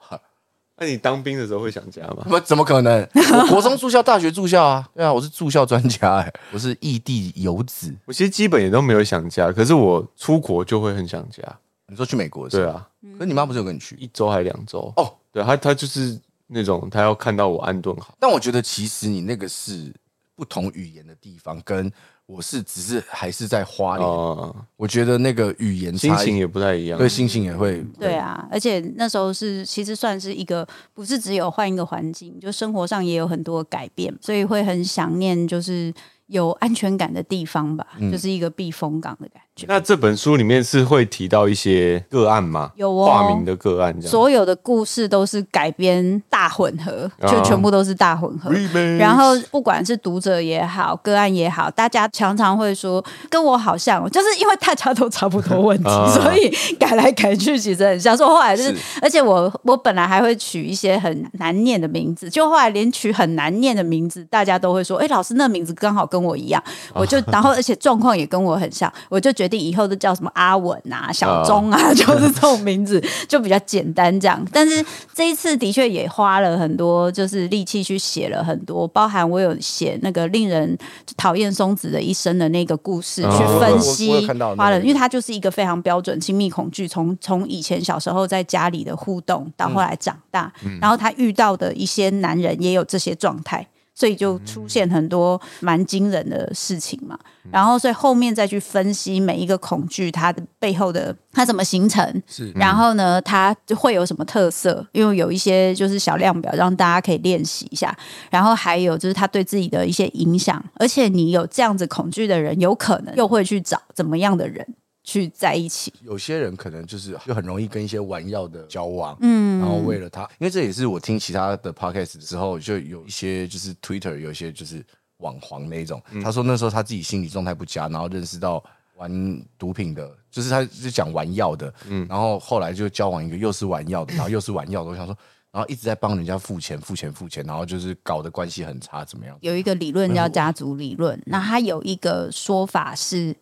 [SPEAKER 2] 那你当兵的时候会想家吗？
[SPEAKER 1] 不，怎么可能？我国中住校，大学住校啊。对啊，我是住校专家哎、我是异地游子。
[SPEAKER 2] 我其实基本也都没有想家，可是我出国就会很想家。
[SPEAKER 1] 你说去美国
[SPEAKER 2] 对啊，
[SPEAKER 1] 可是你妈不是有跟你去？
[SPEAKER 2] 一周还两周
[SPEAKER 1] 哦，
[SPEAKER 2] 对她她就是那种她要看到我安顿好，
[SPEAKER 1] 但我觉得其实你那个是不同语言的地方，跟我是只是还是在花莲。
[SPEAKER 2] 哦，
[SPEAKER 1] 我觉得那个语言差异
[SPEAKER 2] 心情也不太一样。
[SPEAKER 1] 对心情也会
[SPEAKER 3] 对啊，而且那时候是其实算是一个不是只有换一个环境，就生活上也有很多改变，所以会很想念就是有安全感的地方吧，就是一个避风港的感觉。
[SPEAKER 2] 那这本书里面是会提到一些个案吗？
[SPEAKER 3] 有哦
[SPEAKER 2] 化名的个案。
[SPEAKER 3] 所有的故事都是改编大混合，
[SPEAKER 2] 啊
[SPEAKER 3] 就全部都是大混合。然后不管是读者也好，个案也好，大家常常会说跟我好像，就是因为大家都差不多问题，
[SPEAKER 2] 啊
[SPEAKER 3] 所以改来改去其实很像。说后来就是，
[SPEAKER 1] 是
[SPEAKER 3] 而且我我本来还会取一些很难念的名字，就后来连取很难念的名字，大家都会说，哎，老师那名字刚好跟我一样，我就 然后而且状况也跟我很像，我就决定以后都叫什么阿文啊、小钟啊，就是这种名字就比较简单这样。但是这一次的确也花了很多就是力气去写了很多，包含我有写那个令人讨厌松子的一生的那个故事，
[SPEAKER 2] 哦
[SPEAKER 3] 去分析花了，因为他就是一个非常标准亲密恐惧，从从以前小时候在家里的互动到后来长大，然后他遇到的一些男人也有这些状态。所以就出现很多蛮惊人的事情嘛，然后所以后面再去分析每一个恐惧它的背后的它怎么形成，
[SPEAKER 1] 是。
[SPEAKER 3] 然后呢它就会有什么特色，因为有一些就是小量表让大家可以练习一下，然后还有就是他对自己的一些影响，而且你有这样子恐惧的人，有可能又会去找怎么样的人去在一起，
[SPEAKER 1] 有些人可能就是就很容易跟一些玩药的交往，嗯，然后为了他，因为这也是我听其他的 podcast 之后，就有一些就是 Twitter 有一些就是网黄那一种，他说那时候他自己心理状态不佳，然后认识到玩毒品的，就是他是讲玩药的，嗯，然后后来就交往一个又是玩药的，然后又是玩药的，我想说，然后一直在帮人家付钱、付钱、付钱，然后就是搞得关系很差，怎么样？
[SPEAKER 3] 有一个理论叫家族理论，那他有一个说法是，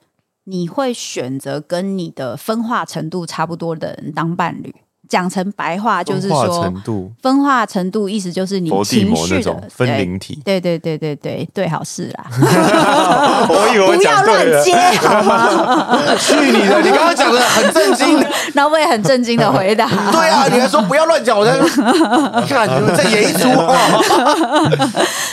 [SPEAKER 3] 你会选择跟你的分化程度差不多的人当伴侣。讲成白话就是
[SPEAKER 2] 分化
[SPEAKER 3] 说
[SPEAKER 2] 程，度，
[SPEAKER 3] 分化程度意思就是你情绪的
[SPEAKER 2] 分
[SPEAKER 3] 对
[SPEAKER 2] 灵体。
[SPEAKER 3] 对对对对对对，好事啦，
[SPEAKER 2] 我以为我
[SPEAKER 3] 不要乱接好吗？
[SPEAKER 1] 去你的！你刚刚讲的很震惊，
[SPEAKER 3] 然后我也很震惊的回答，
[SPEAKER 1] 对啊，你还说不要乱讲，我在看你们在演一出哦。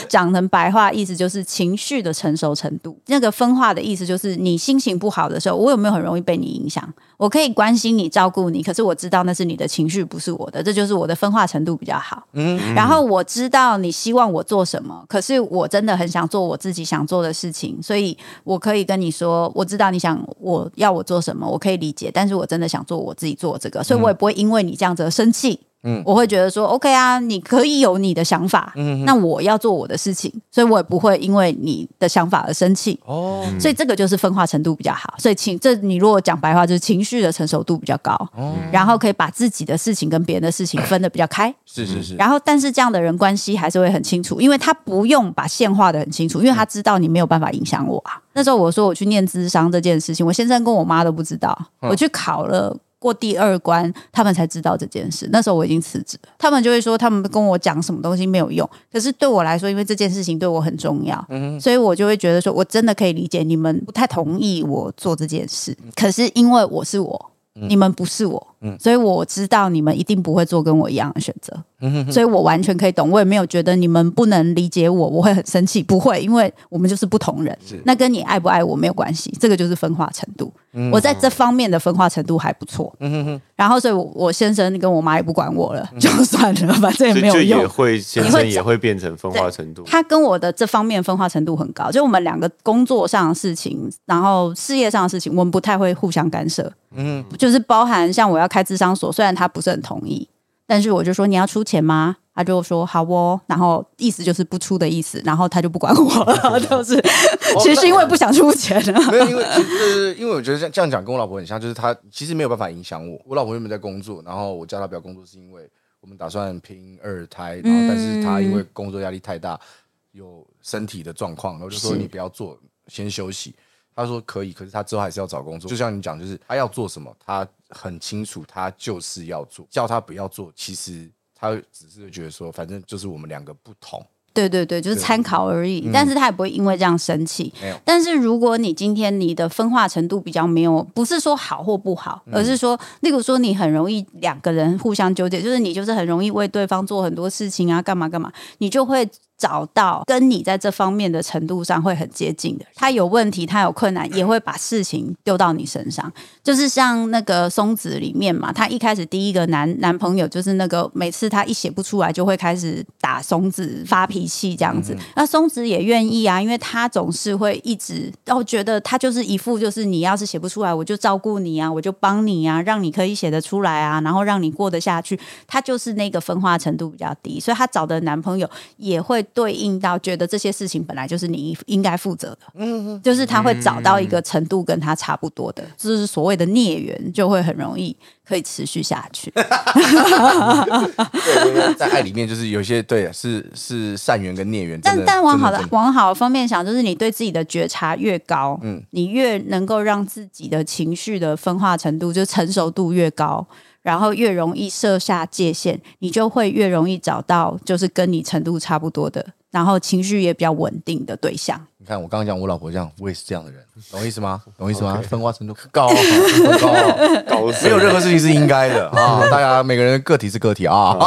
[SPEAKER 3] 讲成白话意思就是情绪的成熟程度。那个分化的意思就是你心情不好的时候，我有没有很容易被你影响？我可以关心你、照顾你，可是我知道那是你的情绪，不是我的，这就是我的分化程度比较好。嗯，然后我知道你希望我做什么，可是我真的很想做我自己想做的事情，所以我可以跟你说，我知道你想我要我做什么，我可以理解，但是我真的想做我自己做这个，所以我也不会因为你这样子而生气。嗯，我会觉得说，OK 啊，你可以有你的想法，嗯，那我要做我的事情，所以我也不会因为你的想法而生气。
[SPEAKER 1] 哦，
[SPEAKER 3] 所以这个就是分化程度比较好。所以情这你如果讲白话，就是情绪的成熟度比较高，哦然后可以把自己的事情跟别人的事情分得比较开。
[SPEAKER 1] 是是是，
[SPEAKER 3] 然后，但是这样的人关系还是会很清楚，因为他不用把线画的很清楚，因为他知道你没有办法影响我啊。那时候我说我去念智商这件事情，我先生跟我妈都不知道，我去考了。过第二关，他们才知道这件事。那时候我已经辞职了，他们就会说，他们跟我讲什么东西没有用。可是对我来说，因为这件事情对我很重要，所以我就会觉得说，我真的可以理解你们不太同意我做这件事。可是因为我是我，你们不是我，所以我知道你们一定不会做跟我一样的选择。所以我完全可以懂，我也没有觉得你们不能理解我，我会很生气，不会，因为我们就是不同人。那跟你爱不爱我没有关系，这个就是分化程度。我在这方面的分化程度还不错。嗯哼哼然后，所以我我先生跟我妈也不管我了，就算了，反正也没有
[SPEAKER 2] 用也
[SPEAKER 3] 用。
[SPEAKER 2] 会先生也会变成分化程度。
[SPEAKER 3] 他跟我的这方面分化程度很高，就我们两个工作上的事情，然后事业上的事情，我们不太会互相干涉。嗯，就是包含像我要开智商所，虽然他不是很同意，但是我就说你要出钱吗？他就说好哦，然后意思就是不出的意思，然后他就不管我了，就是其实是因为不想出钱啊。
[SPEAKER 1] 没有，因为就是因为我觉得这样这样讲跟我老婆很像，就是她其实没有办法影响我。我老婆原本在工作，然后我叫她不要工作，是因为我们打算拼二胎，然后但是她因为工作压力太大，有身体的状况，然后就说你不要做，先休息。她说可以，可是他之后还是要找工作。就像你讲，就是他要做什么，他很清楚，他就是要做。叫他不要做，其实他只是觉得说，反正就是我们两个不同。
[SPEAKER 3] 对对对，就是参考而已。但是他也不会因为这样生气。但是如果你今天你的分化程度比较没有，不是说好或不好，而是说，例如说你很容易两个人互相纠结，就是你就是很容易为对方做很多事情啊，干嘛干嘛，你就会。找到跟你在这方面的程度上会很接近的，他有问题，他有困难，也会把事情丢到你身上。就是像那个松子里面嘛，他一开始第一个男男朋友就是那个每次他一写不出来，就会开始打松子发脾气这样子。那松子也愿意啊，因为他总是会一直哦觉得他就是一副就是你要是写不出来，我就照顾你啊，我就帮你啊，让你可以写得出来啊，然后让你过得下去。他就是那个分化程度比较低，所以他找的男朋友也会对应到觉得这些事情本来就是你应该负责的。嗯，就是他会找到一个程度跟他差不多的，就是所谓的孽缘，就会很容易可以持续下去。
[SPEAKER 1] 对，在爱里面就是有些对，是是善缘跟孽缘。
[SPEAKER 3] 但但往好的往好的方面想，就是你对自己的觉察越高，嗯，你越能够让自己的情绪的分化程度，就成熟度越高，然后越容易设下界限，你就会越容易找到就是跟你程度差不多的，然后情绪也比较稳定的对象。
[SPEAKER 1] 你看我刚刚讲我老婆这样，我也是这样的人，懂我意思吗？懂我意思吗？分化程度高，很高，
[SPEAKER 2] 高
[SPEAKER 1] 没有任何事情是应该的 啊！大家每个人个体是个体啊，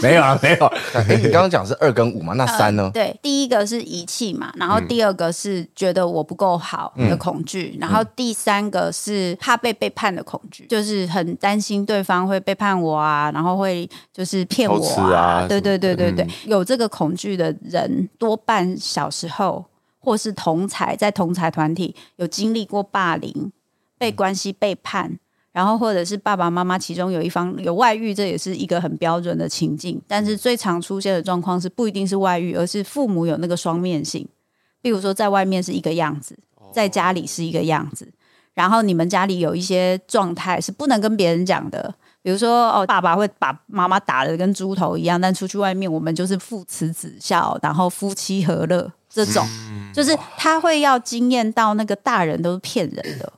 [SPEAKER 1] 没有啊，没有。哎，你刚刚讲是二跟五嘛？那三呢？
[SPEAKER 3] 对，第一个是遗弃嘛，然后第二个是觉得我不够好的恐惧，然后第三个是怕被背叛的恐惧，就是很担心对方会背叛我啊，然后会就是骗我
[SPEAKER 2] 啊
[SPEAKER 3] 对对对对对，
[SPEAKER 2] 嗯
[SPEAKER 3] 有这个恐惧的人，多半小时候或是同才在同才团体有经历过霸凌、被关系背叛。然后，或者是爸爸妈妈其中有一方有外遇，这也是一个很标准的情境。但是最常出现的状况是不一定是外遇，而是父母有那个双面性。比如说，在外面是一个样子，在家里是一个样子，然后你们家里有一些状态是不能跟别人讲的。比如说，哦，爸爸会把妈妈打的跟猪头一样，但出去外面我们就是父慈子孝，然后夫妻和乐这种，就是他会要惊艳到那个大人都是骗人的，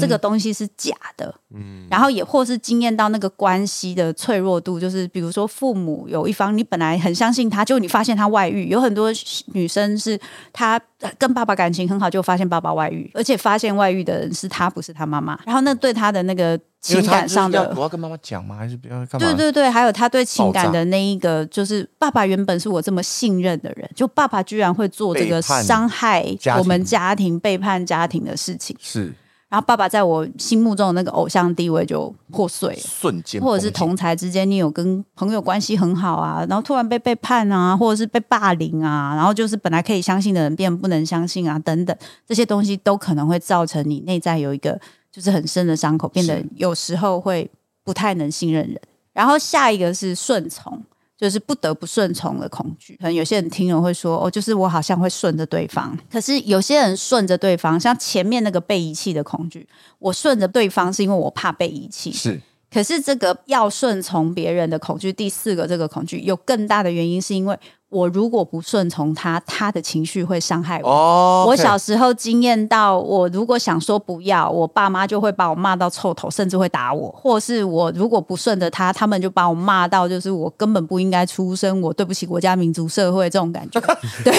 [SPEAKER 3] 这个东西是假的，嗯，然后也或是惊艳到那个关系的脆弱度，就是比如说父母有一方你本来很相信他，就你发现他外遇，有很多女生是她跟爸爸感情很好，就发现爸爸外遇，而且发现外遇的人是他，不是他妈妈，然后那对他的那个情感上的
[SPEAKER 1] 我要跟妈妈讲吗？还是不要干嘛？
[SPEAKER 3] 对对对，还有他对情感的那一个，就是爸爸原本是我这么信任的人，就爸爸居然会做这个伤害我们家庭、背叛家庭的事情，
[SPEAKER 1] 是
[SPEAKER 3] 然后爸爸在我心目中的那个偶像地位就破碎了。
[SPEAKER 1] 瞬间，
[SPEAKER 3] 或者是同才之间，你有跟朋友关系很好啊，然后突然被背叛啊，或者是被霸凌啊，然后就是本来可以相信的人变不能相信啊，等等，这些东西都可能会造成你内在有一个就是很深的伤口，变得有时候会不太能信任人。然后下一个是顺从，就是不得不顺从的恐惧。可能有些人听了会说，哦，就是我好像会顺着对方，可是有些人顺着对方，像前面那个被遗弃的恐惧，我顺着对方是因为我怕被遗弃，
[SPEAKER 1] 是。
[SPEAKER 3] 可是这个要顺从别人的恐惧，第四个这个恐惧有更大的原因，是因为我如果不顺从他，他的情绪会伤害我。
[SPEAKER 1] 哦。
[SPEAKER 3] 我小时候经验到，我如果想说不要，我爸妈就会把我骂到臭头，甚至会打我；或是我如果不顺着他，他们就把我骂到就是我根本不应该出生，我对不起国家、民族、社会这种感觉。
[SPEAKER 1] 对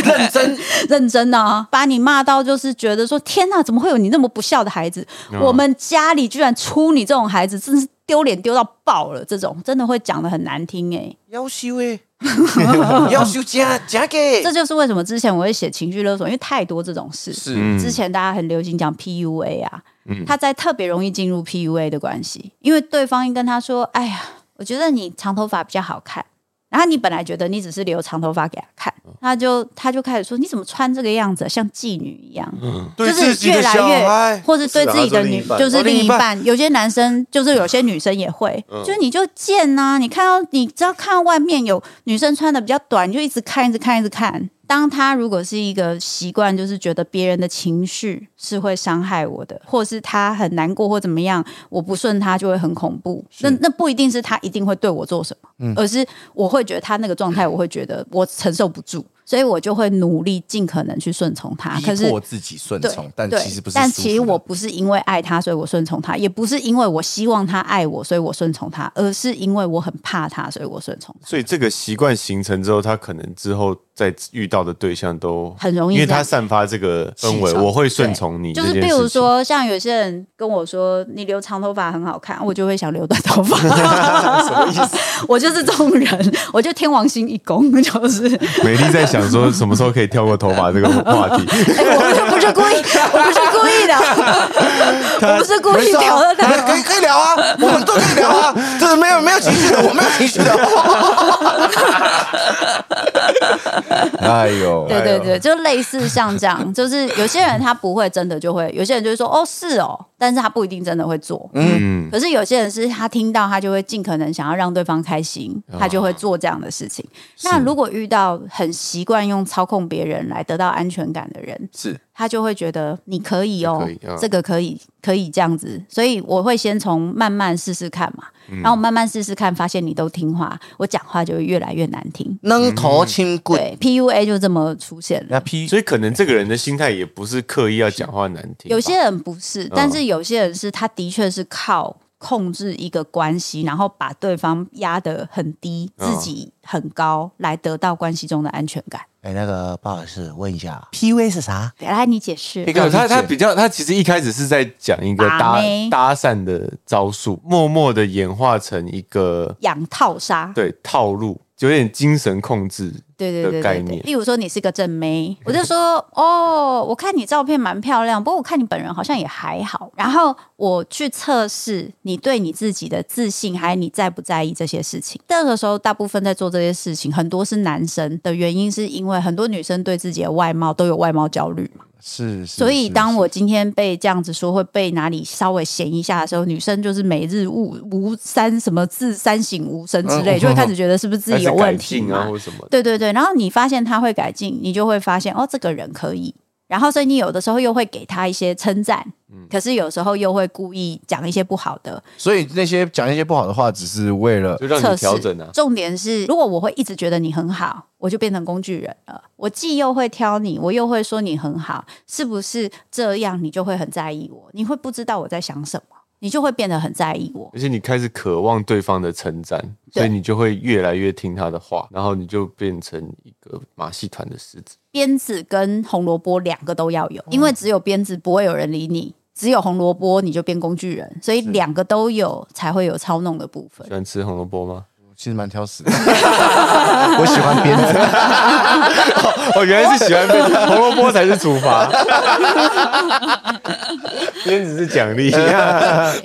[SPEAKER 1] 认真
[SPEAKER 3] 认真啊，把你骂到就是觉得说天哪，怎么会有你那么不孝的孩子？我们家里居然出你这种孩子，真是丢脸丢到爆了。这种真的会讲的很难听哎、
[SPEAKER 1] 要修诶，要修加加给
[SPEAKER 3] 这就是为什么之前我会写情绪勒索，因为太多这种事。
[SPEAKER 1] 是
[SPEAKER 2] 嗯
[SPEAKER 3] 之前大家很流行讲 PUA 啊，他在特别容易进入 PUA 的关系，因为对方跟他说：“哎呀，我觉得你长头发比较好看。”然后你本来觉得你只是留长头发给他看，他就他就开始说：“你怎么穿这个样子，像妓女一样？”
[SPEAKER 1] 对
[SPEAKER 3] 就是
[SPEAKER 1] 自己的小
[SPEAKER 3] 越来越，或是对自己的女，
[SPEAKER 5] 是啊
[SPEAKER 3] 就是另一
[SPEAKER 1] 半
[SPEAKER 3] 半。有些男生就是有些女生也会，就是你就贱呐、你看到你只要看到外面有女生穿的比较短，你就一直看，一直看，一直看。当他如果是一个习惯，就是觉得别人的情绪是会伤害我的，或是他很难过或怎么样，我不顺他就会很恐怖。那那不一定是他一定会对我做什么，而是我会觉得他那个状态，我会觉得我承受不住，所以我就会努力尽可能去顺从他。可是
[SPEAKER 1] 我自己顺从，但其实不是。
[SPEAKER 3] 但其实我不是因为爱他，所以我顺从他，也不是因为我希望他爱我，所以我顺从他，而是因为我很怕他，所以我顺从他。
[SPEAKER 2] 所以这个习惯形成之后，他可能之后再遇到的对象都
[SPEAKER 3] 很容易
[SPEAKER 2] 因为他散发这个氛围，我会顺从你
[SPEAKER 3] 就是。比如说，像有些人跟我说你留长头发很好看，我就会想留短头发。什么意思？我就是这种人，我就天王星一宫，就是
[SPEAKER 2] 美丽在想说什么时候可以跳过头发这个 话题。
[SPEAKER 3] 哎、我不是不是故意，我不是故意的，我不是故意挑的他。
[SPEAKER 1] 可以可以聊啊，我们都可以聊啊，这是没有没有情绪的，我没有情绪的。哎呦，
[SPEAKER 3] 对对对，就类似像这样，就是有些人他不会真的就会，有些人就会说哦是哦，但是他不一定真的会做。
[SPEAKER 2] 嗯，
[SPEAKER 3] 可是有些人是他听到他就会尽可能想要让对方开心，他就会做这样的事情。那如果遇到很习惯用操控别人来得到安全感的人，
[SPEAKER 1] 是。
[SPEAKER 3] 他就会觉得你可以哦，这个可以可以这样子，所以我会先从慢慢试试看嘛，然后我慢慢试试看，发现你都听话，我讲话就会越来越难听。
[SPEAKER 1] 能头轻棍，
[SPEAKER 3] 对，PUA 就这么出现了。
[SPEAKER 1] 那 P
[SPEAKER 2] 所以可能这个人的心态也不是刻意要讲话难听，
[SPEAKER 3] 有些人不是，但是有些人是他的确是靠控制一个关系，然后把对方压得很低，
[SPEAKER 2] 嗯
[SPEAKER 3] 自己很高，来得到关系中的安全感。
[SPEAKER 5] 哎，那个不好意思，问一下，PUA 是啥？
[SPEAKER 3] 来，你解释。
[SPEAKER 2] 他，他比较，他其实一开始是在讲一个
[SPEAKER 3] 把
[SPEAKER 2] 搭
[SPEAKER 3] 妹。
[SPEAKER 2] 搭讪的招数，默默的演化成一个
[SPEAKER 3] 养套杀，
[SPEAKER 2] 对套路，有点精神控制。
[SPEAKER 3] 对对对对对。
[SPEAKER 2] 的概念
[SPEAKER 3] 例如说，你是个正妹，我就说哦，我看你照片蛮漂亮，不过我看你本人好像也还好。然后我去测试你对你自己的自信，还有你在不在意这些事情。这个时候，大部分在做这些事情，很多是男生的原因，是因为很多女生对自己的外貌都有外貌焦虑嘛。
[SPEAKER 1] 是，
[SPEAKER 3] 所以，当我今天被这样子说会被哪里稍微闲一下的时候，女生就是每日无无三什么自三省吾身之类，
[SPEAKER 1] 嗯
[SPEAKER 3] 就会开始觉得是不是自己有问题嘛？
[SPEAKER 2] 或什么。
[SPEAKER 3] 对对对，然后你发现他会改进，你就会发现哦，这个人可以。然后所以你有的时候又会给他一些称赞，可是有时候又会故意讲一些不好的
[SPEAKER 1] 所以那些讲一些不好的话，只是为了
[SPEAKER 2] 就让你
[SPEAKER 3] 测试。
[SPEAKER 2] 调整啊。
[SPEAKER 3] 重点是，如果我会一直觉得你很好，我就变成工具人了。我既又会挑你，我又会说你很好，是不是这样？你就会很在意我，你会不知道我在想什么，你就会变得很在意我。
[SPEAKER 2] 而且你开始渴望对方的称赞，所以你就会越来越听他的话，然后你就变成一个马戏团的狮子。
[SPEAKER 3] 鞭子跟红萝卜两个都要有，因为只有鞭子不会有人理你，只有红萝卜你就变工具人，所以两个都有才会有操弄的部分
[SPEAKER 2] 喜。欢吃红萝卜吗？
[SPEAKER 1] 其实蛮挑食的。我喜欢鞭子，
[SPEAKER 2] 哦，原来是喜欢鞭子，红萝卜才是处罚，鞭子是奖励。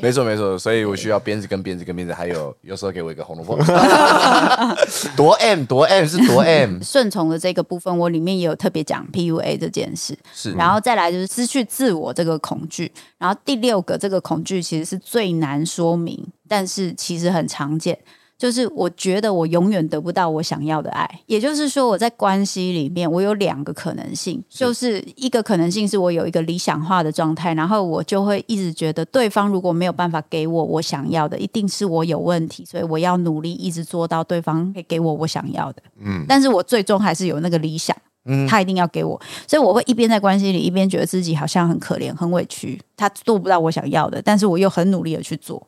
[SPEAKER 1] 没错没错，所以我需要鞭子跟鞭子跟鞭子，还有有时候给我一个红萝卜。夺 M 夺 M 是夺 M，
[SPEAKER 3] 顺从的这个部分，我里面也有特别讲 PUA 这件事，
[SPEAKER 1] 是
[SPEAKER 3] 然后再来就是失去自我这个恐惧，然后第六个这个恐惧其实是最难说明，但是其实很常见。就是我觉得我永远得不到我想要的爱，也就是说我在关系里面我有两个可能性，就是一个可能性是我有一个理想化的状态，然后我就会一直觉得对方如果没有办法给我我想要的，一定是我有问题，所以我要努力一直做到对方可以给我我想要的。嗯，但是我最终还是有那个理想。嗯他一定要给我，所以我会一边在关系里，一边觉得自己好像很可怜、很委屈，他做不到我想要的，但是我又很努力的去做。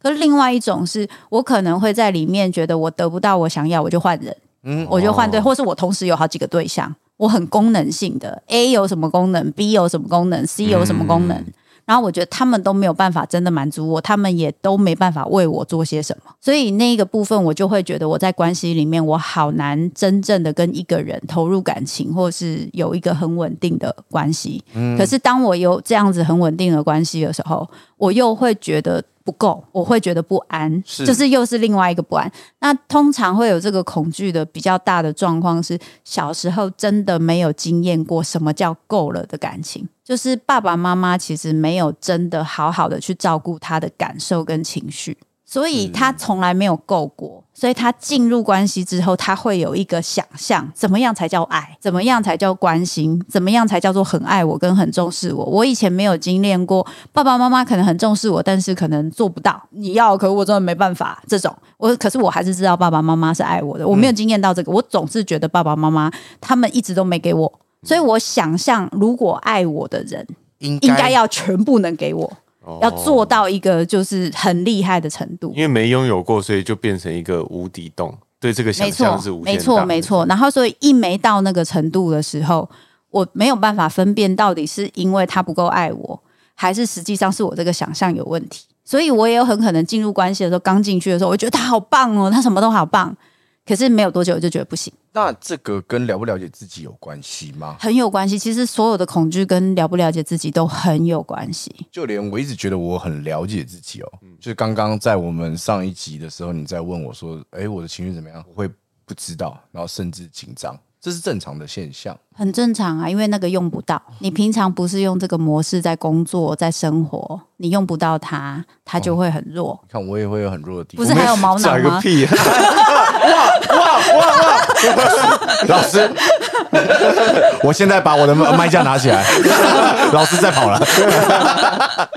[SPEAKER 3] 可是另外一种是我可能会在里面觉得我得不到我想要，我就换人，
[SPEAKER 1] 嗯。
[SPEAKER 3] 我就换对，或是我同时有好几个对象，我很功能性的，A 有什么功能，B 有什么功能，C 有什么功能。然后我觉得他们都没有办法真的满足我，他们也都没办法为我做些什么，所以那个部分我就会觉得我在关系里面我好难真正的跟一个人投入感情，或是有一个很稳定的关系。可是当我有这样子很稳定的关系的时候，我又会觉得不够，我会觉得不安，
[SPEAKER 1] 是
[SPEAKER 3] 就是又是另外一个不安。那通常会有这个恐惧的比较大的状况是，小时候真的没有经验过什么叫够了的感情，就是爸爸妈妈其实没有真的好好的去照顾他的感受跟情绪。所以他从来没有够过，所以他进入关系之后，他会有一个想象，怎么样才叫爱，怎么样才叫关心，怎么样才叫做很爱我跟很重视我。我以前没有经验过，爸爸妈妈可能很重视我，但是可能做不到。你要，可我真的没办法。这种我，可是我还是知道爸爸妈妈是爱我的。我没有经验到这个，我总是觉得爸爸妈妈他们一直都没给我，所以我想象如果爱我的人，
[SPEAKER 1] 应
[SPEAKER 3] 应该要全部能给我。要做到一个就是很厉害的程度，
[SPEAKER 2] 因为没拥有过，所以就变成一个无底洞。对这个想象是无，限
[SPEAKER 3] 没错，没错。然后，所以一没到那个程度的时候，我没有办法分辨到底是因为他不够爱我，还是实际上是我这个想象有问题。所以我也有很可能进入关系的时候，刚进去的时候，我觉得他好棒哦，他什么都好棒。可是没有多久，我就觉得不行，
[SPEAKER 1] 那这个跟了不了解自己有关系吗？
[SPEAKER 3] 很有关系。其实所有的恐惧跟了不了解自己都很有关系。
[SPEAKER 1] 就连我一直觉得我很了解自己哦，就是刚刚在我们上一集的时候，你在问我说：“哎，我的情绪怎么样？”我会不知道，然后甚至紧张，这是正常的现象。
[SPEAKER 3] 很正常啊，因为那个用不到。你平常不是用这个模式在工作、在生活，你用不到它，它就会很弱。
[SPEAKER 1] 你看我也会有很弱的地方不。
[SPEAKER 3] 是还有毛
[SPEAKER 2] 讲个
[SPEAKER 3] 囊 吗？
[SPEAKER 2] 屁！
[SPEAKER 1] 老师，我现在把我的麦架拿起来，老师在跑了。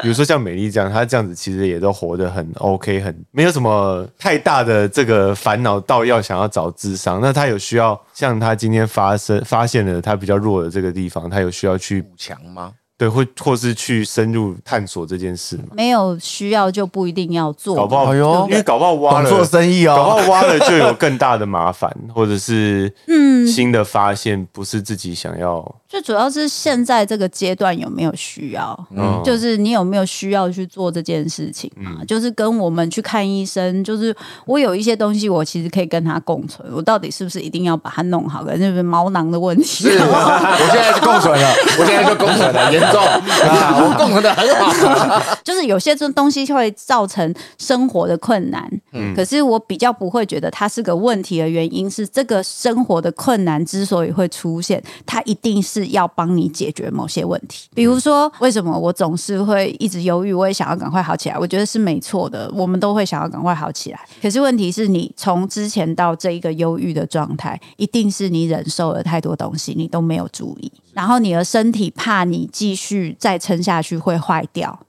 [SPEAKER 2] 比如说像美丽这样，她这样子其实也都活得很 OK，很没有什么太大的这个烦恼到要想要找智商。那她有需要像她今天发生发现了她比较弱的这个地方，她有需要去
[SPEAKER 1] 补强吗？
[SPEAKER 2] 对，或或是去深入探索这件事嘛？
[SPEAKER 3] 没有需要就不一定要做。
[SPEAKER 2] 搞不好，
[SPEAKER 1] 哎呦
[SPEAKER 2] 因为搞不好挖了
[SPEAKER 1] 做生意
[SPEAKER 2] 搞不好
[SPEAKER 1] 哦。
[SPEAKER 2] 挖了就有更大的麻烦，或者是嗯新的发现不是自己想要。
[SPEAKER 3] 最主要是现在这个阶段有没有需要，
[SPEAKER 2] 嗯
[SPEAKER 3] 就是你有没有需要去做这件事情嘛？就是跟我们去看医生，就是我有一些东西，我其实可以跟他共存，我到底是不是一定要把它弄好？可能就是毛囊的问题。
[SPEAKER 1] 是，我现在是共存了，我现在就共存了，严重啊！我 共存的很好。
[SPEAKER 3] 就是有些这东西会造成生活的困难。
[SPEAKER 2] 嗯
[SPEAKER 3] 可是我比较不会觉得它是个问题的原因是，这个生活的困难之所以会出现，它一定是要帮你解决某些问题。比如说，为什么我总是会一直忧郁，我也想要赶快好起来，我觉得是没错的，我们都会想要赶快好起来。可是问题是你从之前到这一个忧郁的状态，一定是你忍受了太多东西，你都没有注意，然后你的身体怕你继续再撑下去会坏掉。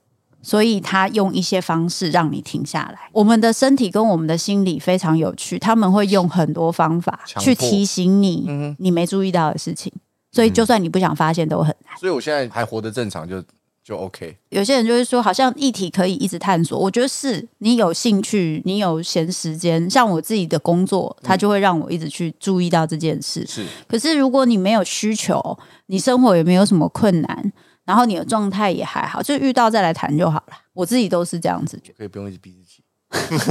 [SPEAKER 3] 所以他用一些方式让你停下来。我们的身体跟我们的心理非常有趣，他们会用很多方法去提醒你你没注意到的事情。所以就算你不想发现，都很难。
[SPEAKER 1] 所以我现在还活得正常就就 OK。
[SPEAKER 3] 有些人就是说，好像一体可以一直探索。我觉得是你有兴趣，你有闲时间，像我自己的工作，它就会让我一直去注意到这件事。
[SPEAKER 1] 是
[SPEAKER 3] 可是如果你没有需求，你生活也没有什么困难，然后你的状态也还好，就遇到再来谈就好了。我自己都是这样子觉得。
[SPEAKER 1] 可以不用一直逼自己，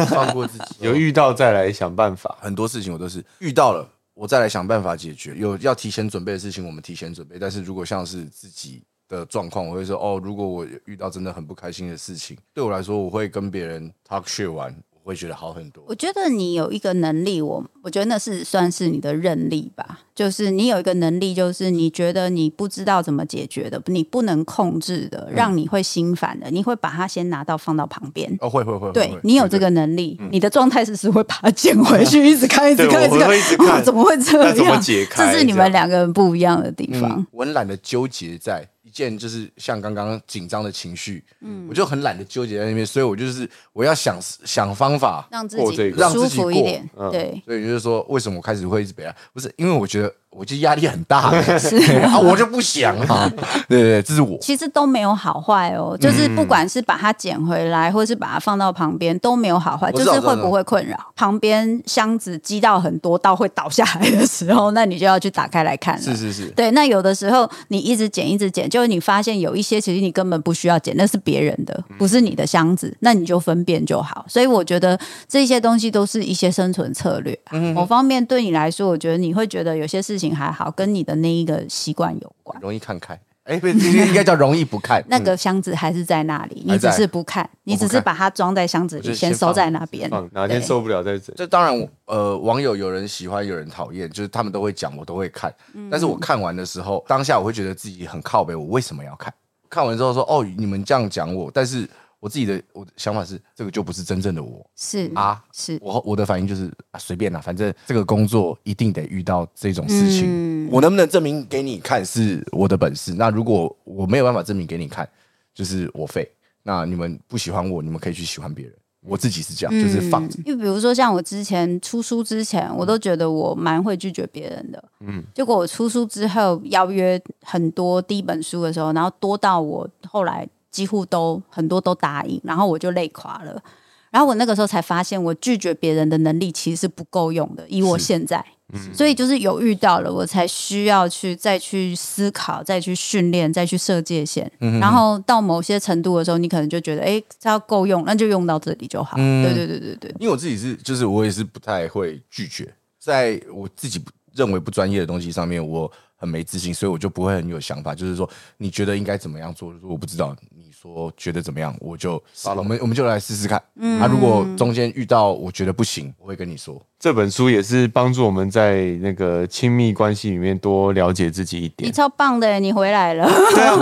[SPEAKER 1] 放过自己。
[SPEAKER 2] 有遇到再来想办法。
[SPEAKER 1] 很多事情我都是遇到了，我再来想办法解决。有要提前准备的事情，我们提前准备。但是如果像是自己的状况，我会说哦，如果我遇到真的很不开心的事情，对我来说，我会跟别人 talk shit 完，我会觉得好很多。
[SPEAKER 3] 我觉得你有一个能力，我我觉得那是算是你的韧力吧。就是你有一个能力，就是你觉得你不知道怎么解决的，你不能控制的，让你会心烦的，你会把它先拿到放到旁边。
[SPEAKER 1] 哦，会会会，
[SPEAKER 3] 对你有这个能力，你的状态是是会把它捡回去，一直看，一直看，
[SPEAKER 2] 一直看
[SPEAKER 3] 哦怎么会这样？这是你们两个人不一样的地方
[SPEAKER 1] 嗯。，我很懒得纠结在一件就是像刚刚紧张的情绪，嗯，我就很懒得纠结在那边，所以我就是我要想想方法，
[SPEAKER 3] 让自己
[SPEAKER 2] 这个
[SPEAKER 3] 舒
[SPEAKER 1] 让自己过
[SPEAKER 3] 服一点，对，
[SPEAKER 1] 所以就是说，为什么我开始会一直被压？不是因为我觉得我就压力很大，啊，我就不想啊，对对对，这是我。
[SPEAKER 3] 其实都没有好坏哦，就是不管是把它捡回来，或是把它放到旁边，都没有好坏，就是会不会困扰。旁边箱子积到很多到会倒下来的时候，那你就要去打开来看了。
[SPEAKER 1] 是是是，
[SPEAKER 3] 对，那有的时候你一直捡一直捡，就是你发现有一些其实你根本不需要捡，那是别人的，不是你的箱子，那你就分辨就好。所以我觉得这些东西都是一些生存策略啊、某方面对你来说，我觉得你会觉得有些事情还好，跟你的那一个习惯有关。
[SPEAKER 1] 容易看开，哎，不，应该叫容易不看。
[SPEAKER 3] 那个箱子还是在那里，你只是不看，你只是把它装在箱子里，先收在那边
[SPEAKER 2] 放。哪天受不了再整。
[SPEAKER 1] 这当然，呃，网友有人喜欢，有人讨厌，就是他们都会讲，我都会看。但是我看完的时候，当下我会觉得自己很靠背，我为什么要看？看完之后说，哦，你们这样讲我，但是我自己的我的想法是，这个就不是真正的我
[SPEAKER 3] 是
[SPEAKER 1] 啊。
[SPEAKER 3] 是，
[SPEAKER 1] 我我的反应就是啊，随便啦，反正这个工作一定得遇到这种事情，
[SPEAKER 3] 嗯
[SPEAKER 1] 我能不能证明给你看是我的本事？那如果我没有办法证明给你看，就是我废。那你们不喜欢我，你们可以去喜欢别人。我自己是这样，就是放着。
[SPEAKER 3] 因为比如说像我之前出书之前，我都觉得我蛮会拒绝别人的。嗯，结果我出书之后邀约很多第一本书的时候，然后多到我后来几乎都很多都答应，然后我就累垮了。然后我那个时候才发现，我拒绝别人的能力其实是不够用的。以我现在，所以就是有遇到了，我才需要去再去思考，再去训练，再去设界限。然后到某些程度的时候，你可能就觉得，哎，这要够用，那就用到这里就好。对对对对对。
[SPEAKER 1] 因为我自己是，就是我也是不太会拒绝，在我自己认为不专业的东西上面，我很没自信，所以我就不会很有想法。就是说，你觉得应该怎么样做？我不知道，你说觉得怎么样，我就好了我们我们就来试试看。嗯啊，如果中间遇到我觉得不行，我会跟你说。
[SPEAKER 2] 这本书也是帮助我们在那个亲密关系里面多了解自己一点你。
[SPEAKER 3] 超棒的，你回来了，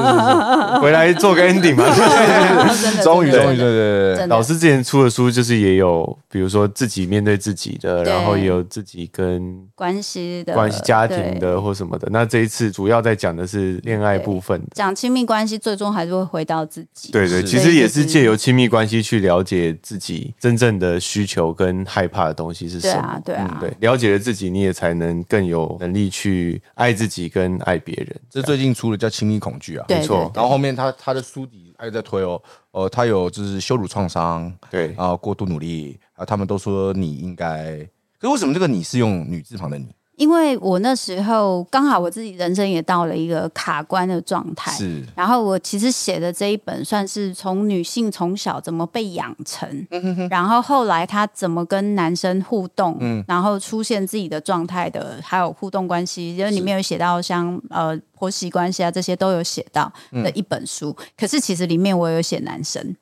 [SPEAKER 2] 回来做个 ending 嘛。
[SPEAKER 3] 真的，
[SPEAKER 1] 终于，终于，对对对，
[SPEAKER 2] 老师之前出的书就是也有，比如说自己面对自己的，然后也有自己跟
[SPEAKER 3] 关系的
[SPEAKER 2] 关系、家庭的或什么的。那这一次主要在讲的是恋爱部分的。
[SPEAKER 3] 讲亲密关系，最终还是会回到自己。
[SPEAKER 2] 对对，其实也是借由亲密关系去了解自己真正的需求跟害怕的东西是什么。
[SPEAKER 3] 啊，对啊，
[SPEAKER 2] 对，了解了自己，你也才能更有能力去爱自己跟爱别人。
[SPEAKER 1] 这最近出了叫《亲密恐惧》啊，
[SPEAKER 3] 对
[SPEAKER 2] 没错
[SPEAKER 1] 然后后面他他的书底还有在推哦，呃，他有就是羞辱创伤，
[SPEAKER 2] 对
[SPEAKER 1] 啊，过度努力，啊，他们都说你应该，可是为什么这个你是用女字旁的你？
[SPEAKER 3] 因为我那时候刚好我自己人生也到了一个卡关的状态，
[SPEAKER 1] 是
[SPEAKER 3] 然后我其实写的这一本算是从女性从小怎么被养成，然后后来她怎么跟男生互动，然后出现自己的状态的，还有互动关系，因为里面有写到像呃婆媳关系啊这些都有写到的一本书。可是其实里面我有写男生。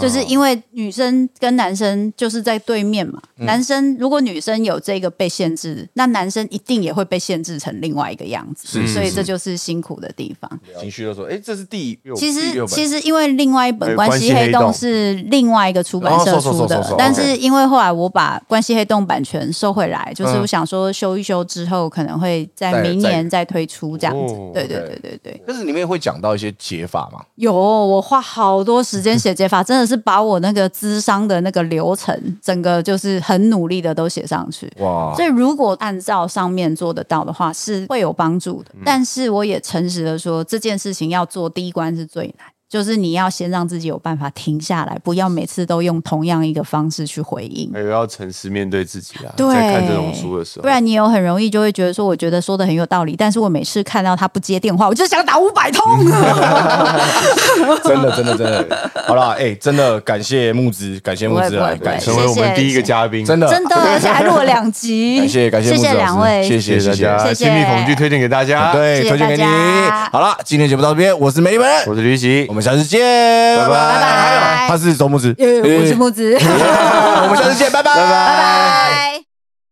[SPEAKER 3] 就是因为女生跟男生就是在对面嘛。男生如果女生有这个被限制，那男生一定也会被限制成另外一个样子。所以这就是辛苦的地方。
[SPEAKER 1] 情绪勒说，哎，这是第六
[SPEAKER 3] 其实
[SPEAKER 1] 第六
[SPEAKER 3] 其实因为另外一本《
[SPEAKER 2] 呃
[SPEAKER 3] 关系黑洞是另外一个出版社出的但是因为后来我把《关系黑洞》版权收回来，就是
[SPEAKER 1] 嗯
[SPEAKER 3] 我想说修一修之后，可能会在明年再推出这样子
[SPEAKER 2] 哦。
[SPEAKER 3] 对对对对对，
[SPEAKER 1] 但是里面会讲到一些解法嘛？
[SPEAKER 3] 有我花好多时间写解法，真的是把我那个咨商的那个流程，整个就是很努力的都写上去。
[SPEAKER 1] 哇，
[SPEAKER 3] 所以如果按照上面做得到的话，是会有帮助的。但是我也诚实的说，这件事情要做第一关是最难，就是你要先让自己有办法停下来，不要每次都用同样一个方式去回应。
[SPEAKER 2] 还有要诚实面对自己啊。
[SPEAKER 3] 对，
[SPEAKER 2] 在看这种书的时候，
[SPEAKER 3] 不然你有很容易就会觉得说，我觉得说的很有道理，但是我每次看到他不接电话，我就想打五百通。
[SPEAKER 1] 真的真的真的，好啦，哎，真的感谢木子，感谢木子来，感谢
[SPEAKER 2] 成为我们第一个嘉宾，
[SPEAKER 1] 真的。
[SPEAKER 3] 真的，而且还录了两集，
[SPEAKER 1] 感谢感谢
[SPEAKER 3] 谢谢两位，
[SPEAKER 1] 谢谢
[SPEAKER 2] 大家，
[SPEAKER 3] 谢谢。
[SPEAKER 2] 亲密恐惧推荐给大家。，
[SPEAKER 1] 对，推荐给你。好了，今天节目到这边，我是美丽本，
[SPEAKER 2] 我是吕喜。
[SPEAKER 1] 我，们下次见，拜
[SPEAKER 2] 拜。拜
[SPEAKER 1] 还有他是周木子，
[SPEAKER 3] 耶我是木子，
[SPEAKER 1] 我们下次见，拜。拜，拜。
[SPEAKER 3] 拜拜。